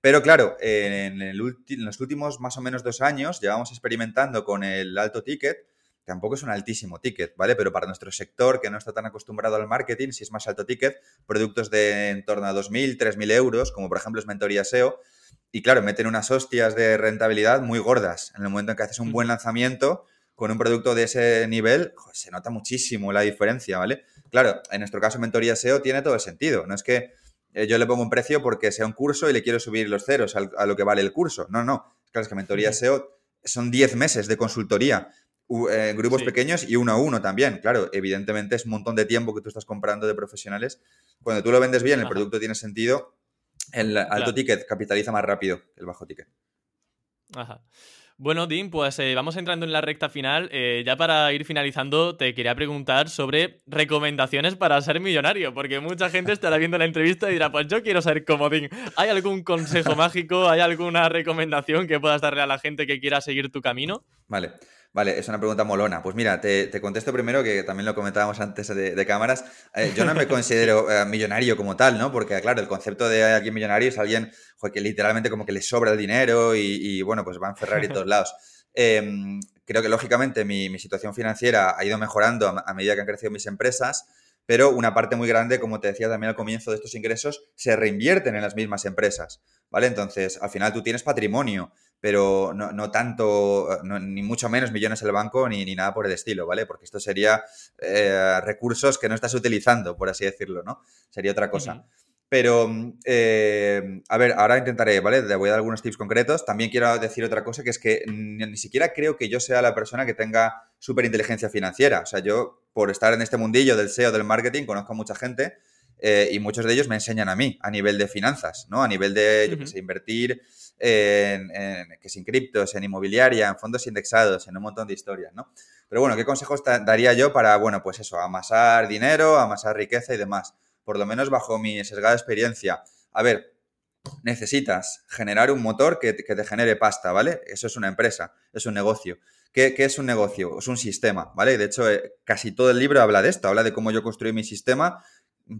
Speaker 2: Pero claro, en, en los últimos más o menos dos años llevamos experimentando con el alto ticket tampoco es un altísimo ticket, ¿vale? Pero para nuestro sector, que no está tan acostumbrado al marketing, si es más alto ticket, productos de en torno a 2.000, 3.000 euros, como por ejemplo es Mentoría SEO, y claro, meten unas hostias de rentabilidad muy gordas. En el momento en que haces un buen lanzamiento con un producto de ese nivel, se nota muchísimo la diferencia, ¿vale? Claro, en nuestro caso Mentoría SEO tiene todo el sentido. No es que eh, yo le pongo un precio porque sea un curso y le quiero subir los ceros a lo que vale el curso. No, no. Claro, es que Mentoría SEO son 10 meses de consultoría eh, grupos pequeños y uno a uno también. Claro, evidentemente es un montón de tiempo que tú estás comprando de profesionales. Cuando tú lo vendes bien, el producto tiene sentido, el alto ticket capitaliza más rápido que el bajo ticket.
Speaker 1: Ajá. Bueno, Dean, pues eh, vamos entrando en la recta final. Eh, ya para ir finalizando, te quería preguntar sobre recomendaciones para ser millonario, porque mucha gente estará viendo la entrevista y dirá, pues yo quiero ser como Dean. ¿Hay algún consejo mágico? ¿Hay alguna recomendación que puedas darle a la gente que quiera seguir tu camino?
Speaker 2: Vale. Vale, es una pregunta molona. Pues mira, te, contesto primero, que también lo comentábamos antes de, cámaras. Eh, yo no me considero eh, millonario como tal, ¿no? Porque, claro, el concepto de alguien millonario es alguien que literalmente como que le sobra el dinero y, bueno, pues va en Ferrari a todos lados. Em, creo que, lógicamente, mi, situación financiera ha ido mejorando a, a medida que han crecido mis empresas pero una parte muy grande, como te decía también al comienzo de estos ingresos, se reinvierten en las mismas empresas, ¿vale? Entonces, al final tú tienes patrimonio pero no, tanto, ni mucho menos millones en el banco ni, ni, nada por el estilo, ¿vale? Porque esto sería eh, recursos que no estás utilizando, por así decirlo, ¿no? Sería otra cosa. Pero, eh, a ver, ahora intentaré, ¿vale? Le voy a dar algunos tips concretos. También quiero decir otra cosa, que es que ni, siquiera creo que yo sea la persona que tenga súper inteligencia financiera. O sea, yo, por estar en este mundillo del SEO, del marketing, conozco a mucha gente eh, y muchos de ellos me enseñan a mí a nivel de finanzas, ¿no? A nivel de, yo qué sé, invertir en, que es en criptos, en inmobiliaria, en fondos indexados, en un montón de historias, ¿no? Pero bueno, ¿qué consejos daría yo para, bueno, pues eso, amasar dinero, amasar riqueza y demás? Por lo menos bajo mi sesgada experiencia. A ver, necesitas generar un motor que, te genere pasta, ¿vale? Eso es una empresa, es un negocio. ¿Qué, es un negocio? Es un sistema, ¿vale? De hecho, eh, casi todo el libro habla de esto, habla de cómo yo construí mi sistema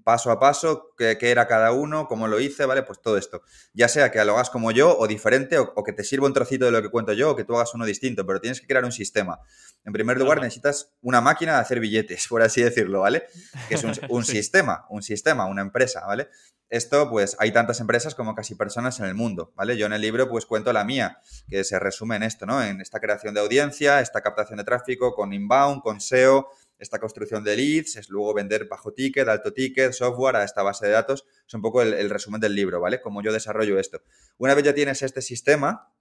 Speaker 2: paso a paso, qué, era cada uno, cómo lo hice, ¿vale? Pues todo esto. Ya sea que lo hagas como yo o diferente o, que te sirva un trocito de lo que cuento yo o que tú hagas uno distinto, pero tienes que crear un sistema. En primer lugar, necesitas una máquina de hacer billetes, por así decirlo, ¿vale? Que es un, sistema, un sistema, una empresa, ¿vale? Esto, pues, hay tantas empresas como casi personas en el mundo, ¿vale? Yo en el libro, pues, cuento la mía, que se resume en esto, ¿no? En esta creación de audiencia, esta captación de tráfico con inbound, con SEO, esta construcción de leads, es luego vender bajo ticket, alto ticket, software a esta base de datos. Es un poco el, resumen del libro, ¿vale? Cómo yo desarrollo esto. Una vez ya tienes este sistema,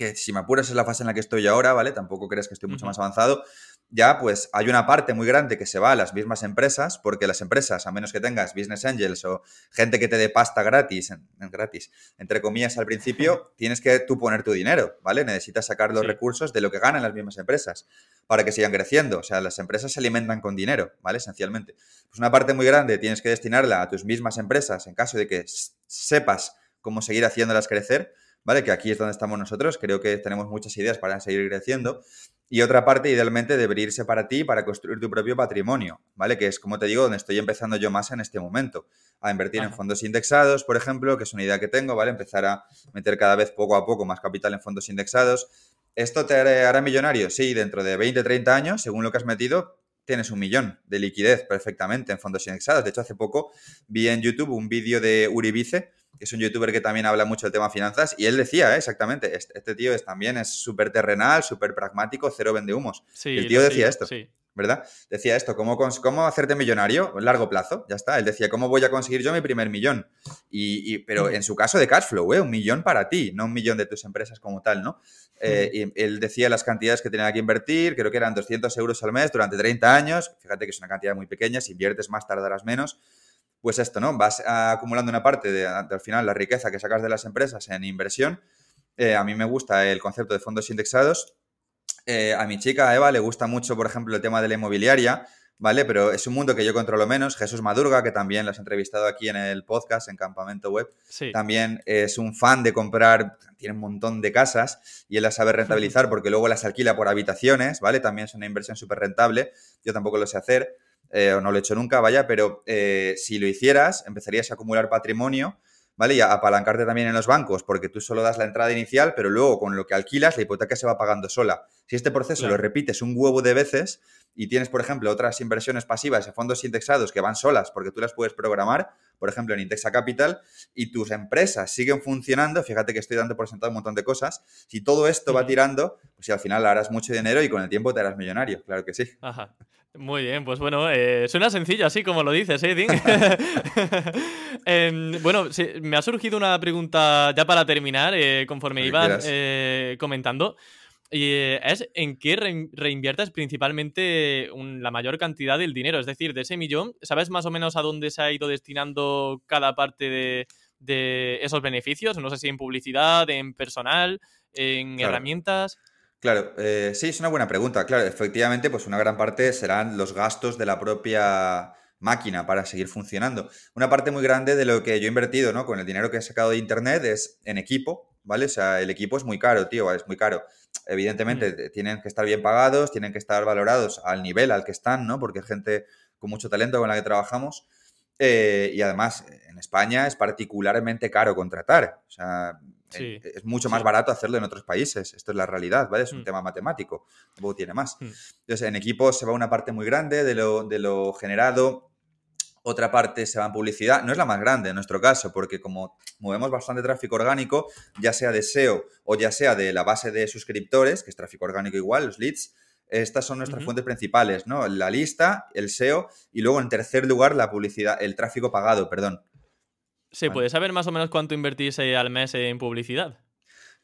Speaker 2: que si me apuras es la fase en la que estoy ahora, ¿vale? Tampoco crees que estoy mucho más avanzado, ya pues hay una parte muy grande que se va a las mismas empresas, porque las empresas, a menos que tengas business angels o gente que te dé pasta gratis, en, gratis, entre comillas al principio, tienes que tú poner tu dinero, ¿vale? Necesitas sacar los recursos de lo que ganan las mismas empresas para que sigan creciendo. O sea, las empresas se alimentan con dinero, ¿vale? Esencialmente. Pues una parte muy grande tienes que destinarla a tus mismas empresas en caso de que sepas cómo seguir haciéndolas crecer, ¿vale? Que aquí es donde estamos nosotros. Creo que tenemos muchas ideas para seguir creciendo. Y otra parte, idealmente, debería irse para ti para construir tu propio patrimonio, ¿vale? Que es, como te digo, donde estoy empezando yo más en este momento. A invertir en fondos indexados, por ejemplo, que es una idea que tengo, ¿vale? Empezar a meter cada vez poco a poco más capital en fondos indexados. ¿Esto te hará millonario? Sí, dentro de 20, 30 años, según lo que has metido, tienes un millón de liquidez perfectamente en fondos indexados. De hecho, hace poco vi en YouTube un vídeo de Uribice, que es un youtuber que también habla mucho del tema finanzas, y él decía, ¿eh? exactamente, este, este, tío es, también es súper terrenal, súper pragmático, cero vende humos. el tío decía esto. ¿verdad? Decía esto, ¿cómo, ¿cómo hacerte millonario largo plazo? Ya está. Él decía, ¿cómo voy a conseguir yo mi primer millón? Y, pero mm. en su caso de cash flow, ¿eh? un millón para ti, no un millón de tus empresas como tal, ¿no? Eh, mm. y él decía las cantidades que tenía que invertir, creo que eran 200 euros al mes durante 30 años. Fíjate que es una cantidad muy pequeña, si inviertes más tardarás menos pues esto, ¿no? Vas acumulando una parte de, al final, la riqueza que sacas de las empresas en inversión. Eh, a mí me gusta el concepto de fondos indexados. Eh, a mi chica Eva le gusta mucho, por ejemplo, el tema de la inmobiliaria, ¿vale? Pero es un mundo que yo controlo menos. Jesús Madurga, que también lo has entrevistado aquí en el podcast, en Campamento Web, también es un fan de comprar, tiene un montón de casas y él las sabe rentabilizar porque luego las alquila por habitaciones, ¿vale? También es una inversión súper rentable. Yo tampoco lo sé hacer. Eh, o no lo he hecho nunca, vaya, pero eh, si lo hicieras, empezarías a acumular patrimonio, ¿vale? Y a apalancarte también en los bancos, porque tú solo das la entrada inicial, pero luego con lo que alquilas, la hipoteca se va pagando sola. Si este proceso lo repites un huevo de veces y tienes, por ejemplo, otras inversiones pasivas en fondos indexados que van solas porque tú las puedes programar, por ejemplo, en Indexa Capital, y tus empresas siguen funcionando, fíjate que estoy dando por sentado un montón de cosas, si todo esto va tirando, pues si al final harás mucho dinero y con el tiempo te harás millonario, claro que sí.
Speaker 1: Ajá. Muy bien, pues bueno, eh, suena sencillo así como lo dices, ¿eh, em, bueno, me ha surgido una pregunta ya para terminar, eh, conforme ibas eh, comentando. Y es en qué reinviertes principalmente la mayor cantidad del dinero. Es decir, de ese millón, ¿sabes más o menos a dónde se ha ido destinando cada parte de, esos beneficios? No sé si en publicidad, en personal, en herramientas.
Speaker 2: Claro, eh, sí, es una buena pregunta. Claro, efectivamente, pues una gran parte serán los gastos de la propia máquina para seguir funcionando. Una parte muy grande de lo que yo he invertido, ¿no? Con el dinero que he sacado de internet es en equipo, ¿vale? O sea, el equipo es muy caro, tío, es muy caro. Evidentemente, tienen que estar bien pagados, tienen que estar valorados al nivel al que están, ¿no? Porque gente con mucho talento con la que trabajamos. Eh, y además, en España es particularmente caro contratar. O sea, es mucho más barato hacerlo en otros países. Esto es la realidad, ¿vale? Es un mm. tema matemático. Luego tiene más. Mm. Entonces, en equipos se va una parte muy grande de lo, de lo generado. Otra parte se va en publicidad. No es la más grande en nuestro caso, porque como movemos bastante tráfico orgánico, ya sea de SEO o ya sea de la base de suscriptores, que es tráfico orgánico igual, los leads, estas son nuestras fuentes principales, ¿no? La lista, el SEO y luego en tercer lugar la publicidad, el tráfico pagado, perdón.
Speaker 1: ¿Se puede saber más o menos cuánto invertís eh, al mes en publicidad?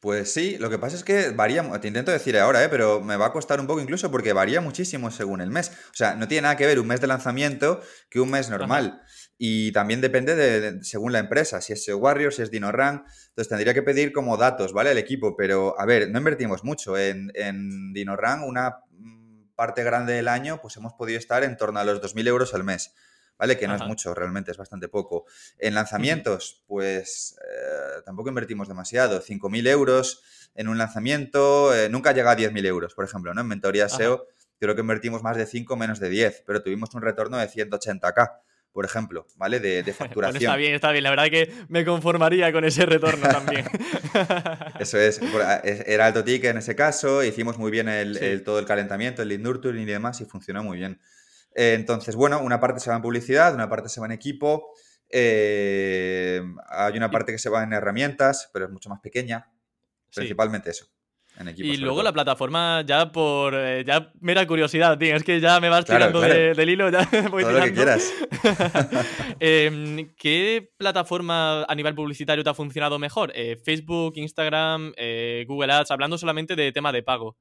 Speaker 2: Pues sí, lo que pasa es que varía, te intento decir ahora, ¿eh? pero me va a costar un poco incluso porque varía muchísimo según el mes. O sea, no tiene nada que ver un mes de lanzamiento que un mes normal. Y también depende de, según la empresa, si es Warrior, si es DinoRank. Entonces tendría que pedir como datos, ¿vale? El equipo, pero a ver, no invertimos mucho. En, en DinoRank, una mm, parte grande del año, pues hemos podido estar en torno a los 2.000 euros al mes. ¿Vale? Que no es mucho, realmente es bastante poco. En lanzamientos, pues eh, tampoco invertimos demasiado, 5.000 euros en un lanzamiento, eh, nunca llega a 10.000 euros, por ejemplo, ¿no? En mentoría SEO creo que invertimos más de 5, menos de 10, pero tuvimos un retorno de 180k por ejemplo, ¿vale? De, facturación.
Speaker 1: está bien, está bien. La verdad que me conformaría con ese retorno también.
Speaker 2: Eso es. Era alto ticket en ese caso. Hicimos muy bien el, todo el calentamiento, el lead nurturing y demás y funcionó muy bien. Eh, entonces, bueno, una parte se va en publicidad, una parte se va en equipo, eh, hay una parte que se va en herramientas, pero es mucho más pequeña. Principalmente eso. En equipo,
Speaker 1: y luego
Speaker 2: todo.
Speaker 1: la plataforma, ya por eh, ya mera curiosidad, tío, es que ya me vas
Speaker 2: Claro,
Speaker 1: tirando
Speaker 2: claro.
Speaker 1: de- del hilo, ya voy
Speaker 2: Todo lo que quieras.
Speaker 1: Em, ¿Qué plataforma a nivel publicitario te ha funcionado mejor? Eh, ¿Facebook, Instagram, Google Ads? Hablando solamente de tema de pago.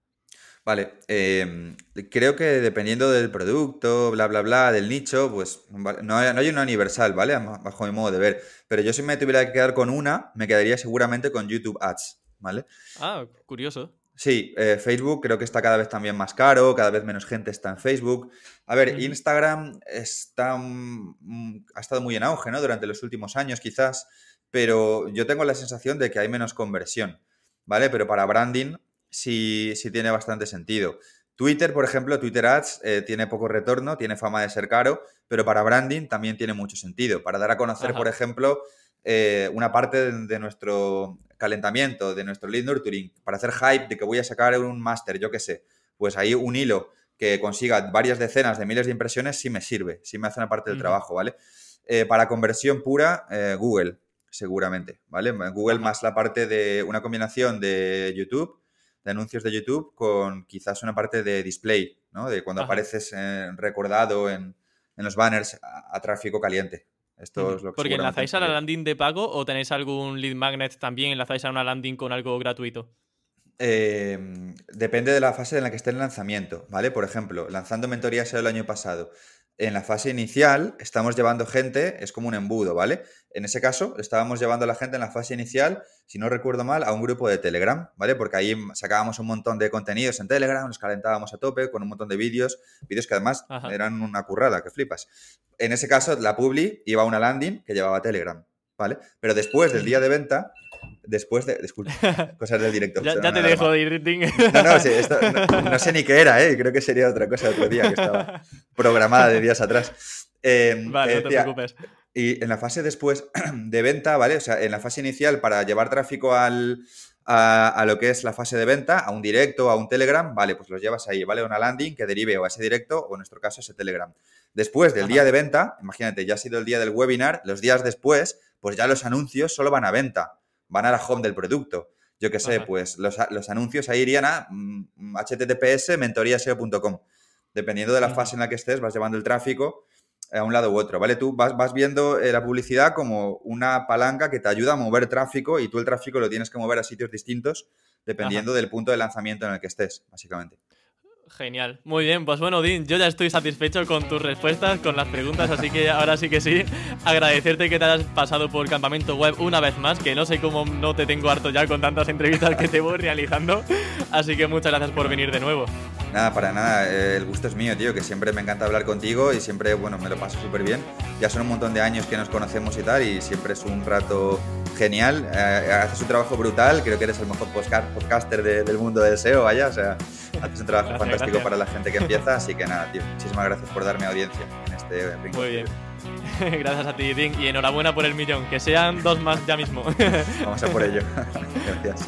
Speaker 2: Vale, eh, creo que dependiendo del producto, bla, bla, bla, del nicho, pues no hay, no hay una universal, ¿vale? Bajo mi modo de ver. Pero yo si me tuviera que quedar con una, me quedaría seguramente con YouTube Ads, ¿vale?
Speaker 1: Ah, curioso.
Speaker 2: Sí, eh, Facebook creo que está cada vez también más caro, cada vez menos gente está en Facebook. A ver. Instagram está, mm, ha estado muy en auge, ¿no? Durante los últimos años quizás, pero yo tengo la sensación de que hay menos conversión, ¿vale? Pero para branding sí, sí tiene bastante sentido. Twitter, por ejemplo, Twitter Ads eh, tiene poco retorno, tiene fama de ser caro, pero para branding también tiene mucho sentido. Para dar a conocer,
Speaker 1: Ajá.
Speaker 2: por ejemplo, eh, una parte de, de nuestro calentamiento, de nuestro lead nurturing, para hacer hype de que voy a sacar un máster, yo qué sé, pues ahí un hilo que consiga varias decenas de miles de impresiones sí me sirve, sí me hace una parte del trabajo, ¿vale? Eh, para conversión pura, Google, seguramente, ¿vale? Google
Speaker 1: Ajá.
Speaker 2: más la parte de una combinación de YouTube, de anuncios de YouTube, con quizás una parte de display, ¿no? De cuando
Speaker 1: Ajá.
Speaker 2: apareces recordado en, en los banners a, a tráfico caliente. Esto es lo que
Speaker 1: Porque enlazáis a la landing de pago o tenéis algún lead magnet también, enlazáis a una landing con algo gratuito.
Speaker 2: Eh, depende de la fase en la que esté el lanzamiento, ¿vale? Por ejemplo, lanzando mentoría SEO el año pasado. En la fase inicial estamos llevando gente, es como un embudo, ¿vale? En ese caso, estábamos llevando a la gente en la fase inicial, si no recuerdo mal, a un grupo de Telegram, ¿vale? Porque ahí sacábamos un montón de contenidos en Telegram, nos calentábamos a tope con un montón de vídeos, vídeos que además
Speaker 1: Ajá.
Speaker 2: eran una currada, que flipas. En ese caso, la Publi iba a una landing que llevaba Telegram, ¿vale? Pero después del día de venta, después de... Disculpa, cosas del directo.
Speaker 1: Ya, te dejo de ir.
Speaker 2: No, no, sí, esto, no, no sé ni qué era, ¿eh? Creo que sería otra cosa otro día que estaba programada de días atrás. Eh,
Speaker 1: Vale, no te preocupes.
Speaker 2: y en la fase después de venta, ¿vale? O sea, en la fase inicial para llevar tráfico al, a, a lo que es la fase de venta, a un directo, a un Telegram, vale, pues los llevas ahí, ¿vale? Una landing que derive o a ese directo o en nuestro caso ese Telegram. Después del
Speaker 1: Ajá.
Speaker 2: día de venta, imagínate, ya ha sido el día del webinar, los días después, pues ya los anuncios solo van a venta, van a la home del producto. Yo qué sé,
Speaker 1: Ajá.
Speaker 2: pues los, anuncios ahí irían a mm, https mentoriaseo.com. Dependiendo de la fase en la que estés, vas llevando el tráfico a un lado u otro, ¿vale? Tú vas, vas viendo eh, la publicidad como una palanca que te ayuda a mover tráfico y tú el tráfico lo tienes que mover a sitios distintos dependiendo del punto de lanzamiento en el que estés, básicamente.
Speaker 1: Genial. Muy bien, pues bueno, Dean, yo ya estoy satisfecho con tus respuestas, con las preguntas, así que ahora sí que sí, agradecerte que te hayas pasado por Campamento Web una vez más, que no sé cómo no te tengo harto ya con tantas entrevistas que te voy realizando, así que muchas gracias por venir de nuevo.
Speaker 2: Nada, para nada, eh, el gusto es mío, tío, que siempre me encanta hablar contigo y siempre, bueno, me lo paso súper bien. Ya son un montón de años que nos conocemos y tal, y siempre es un rato genial. Eh, haces un trabajo brutal, creo que eres el mejor podcaster de- del mundo del SEO, vaya, o sea, haces un trabajo
Speaker 1: Gracias,
Speaker 2: fantástico
Speaker 1: gracias.
Speaker 2: para la gente que empieza, así que nada, tío, muchísimas gracias por darme audiencia en este rincón.
Speaker 1: Muy bien. Gracias a ti, Dean, y enhorabuena por el millón, que sean dos más ya mismo.
Speaker 2: Vamos a por ello. gracias.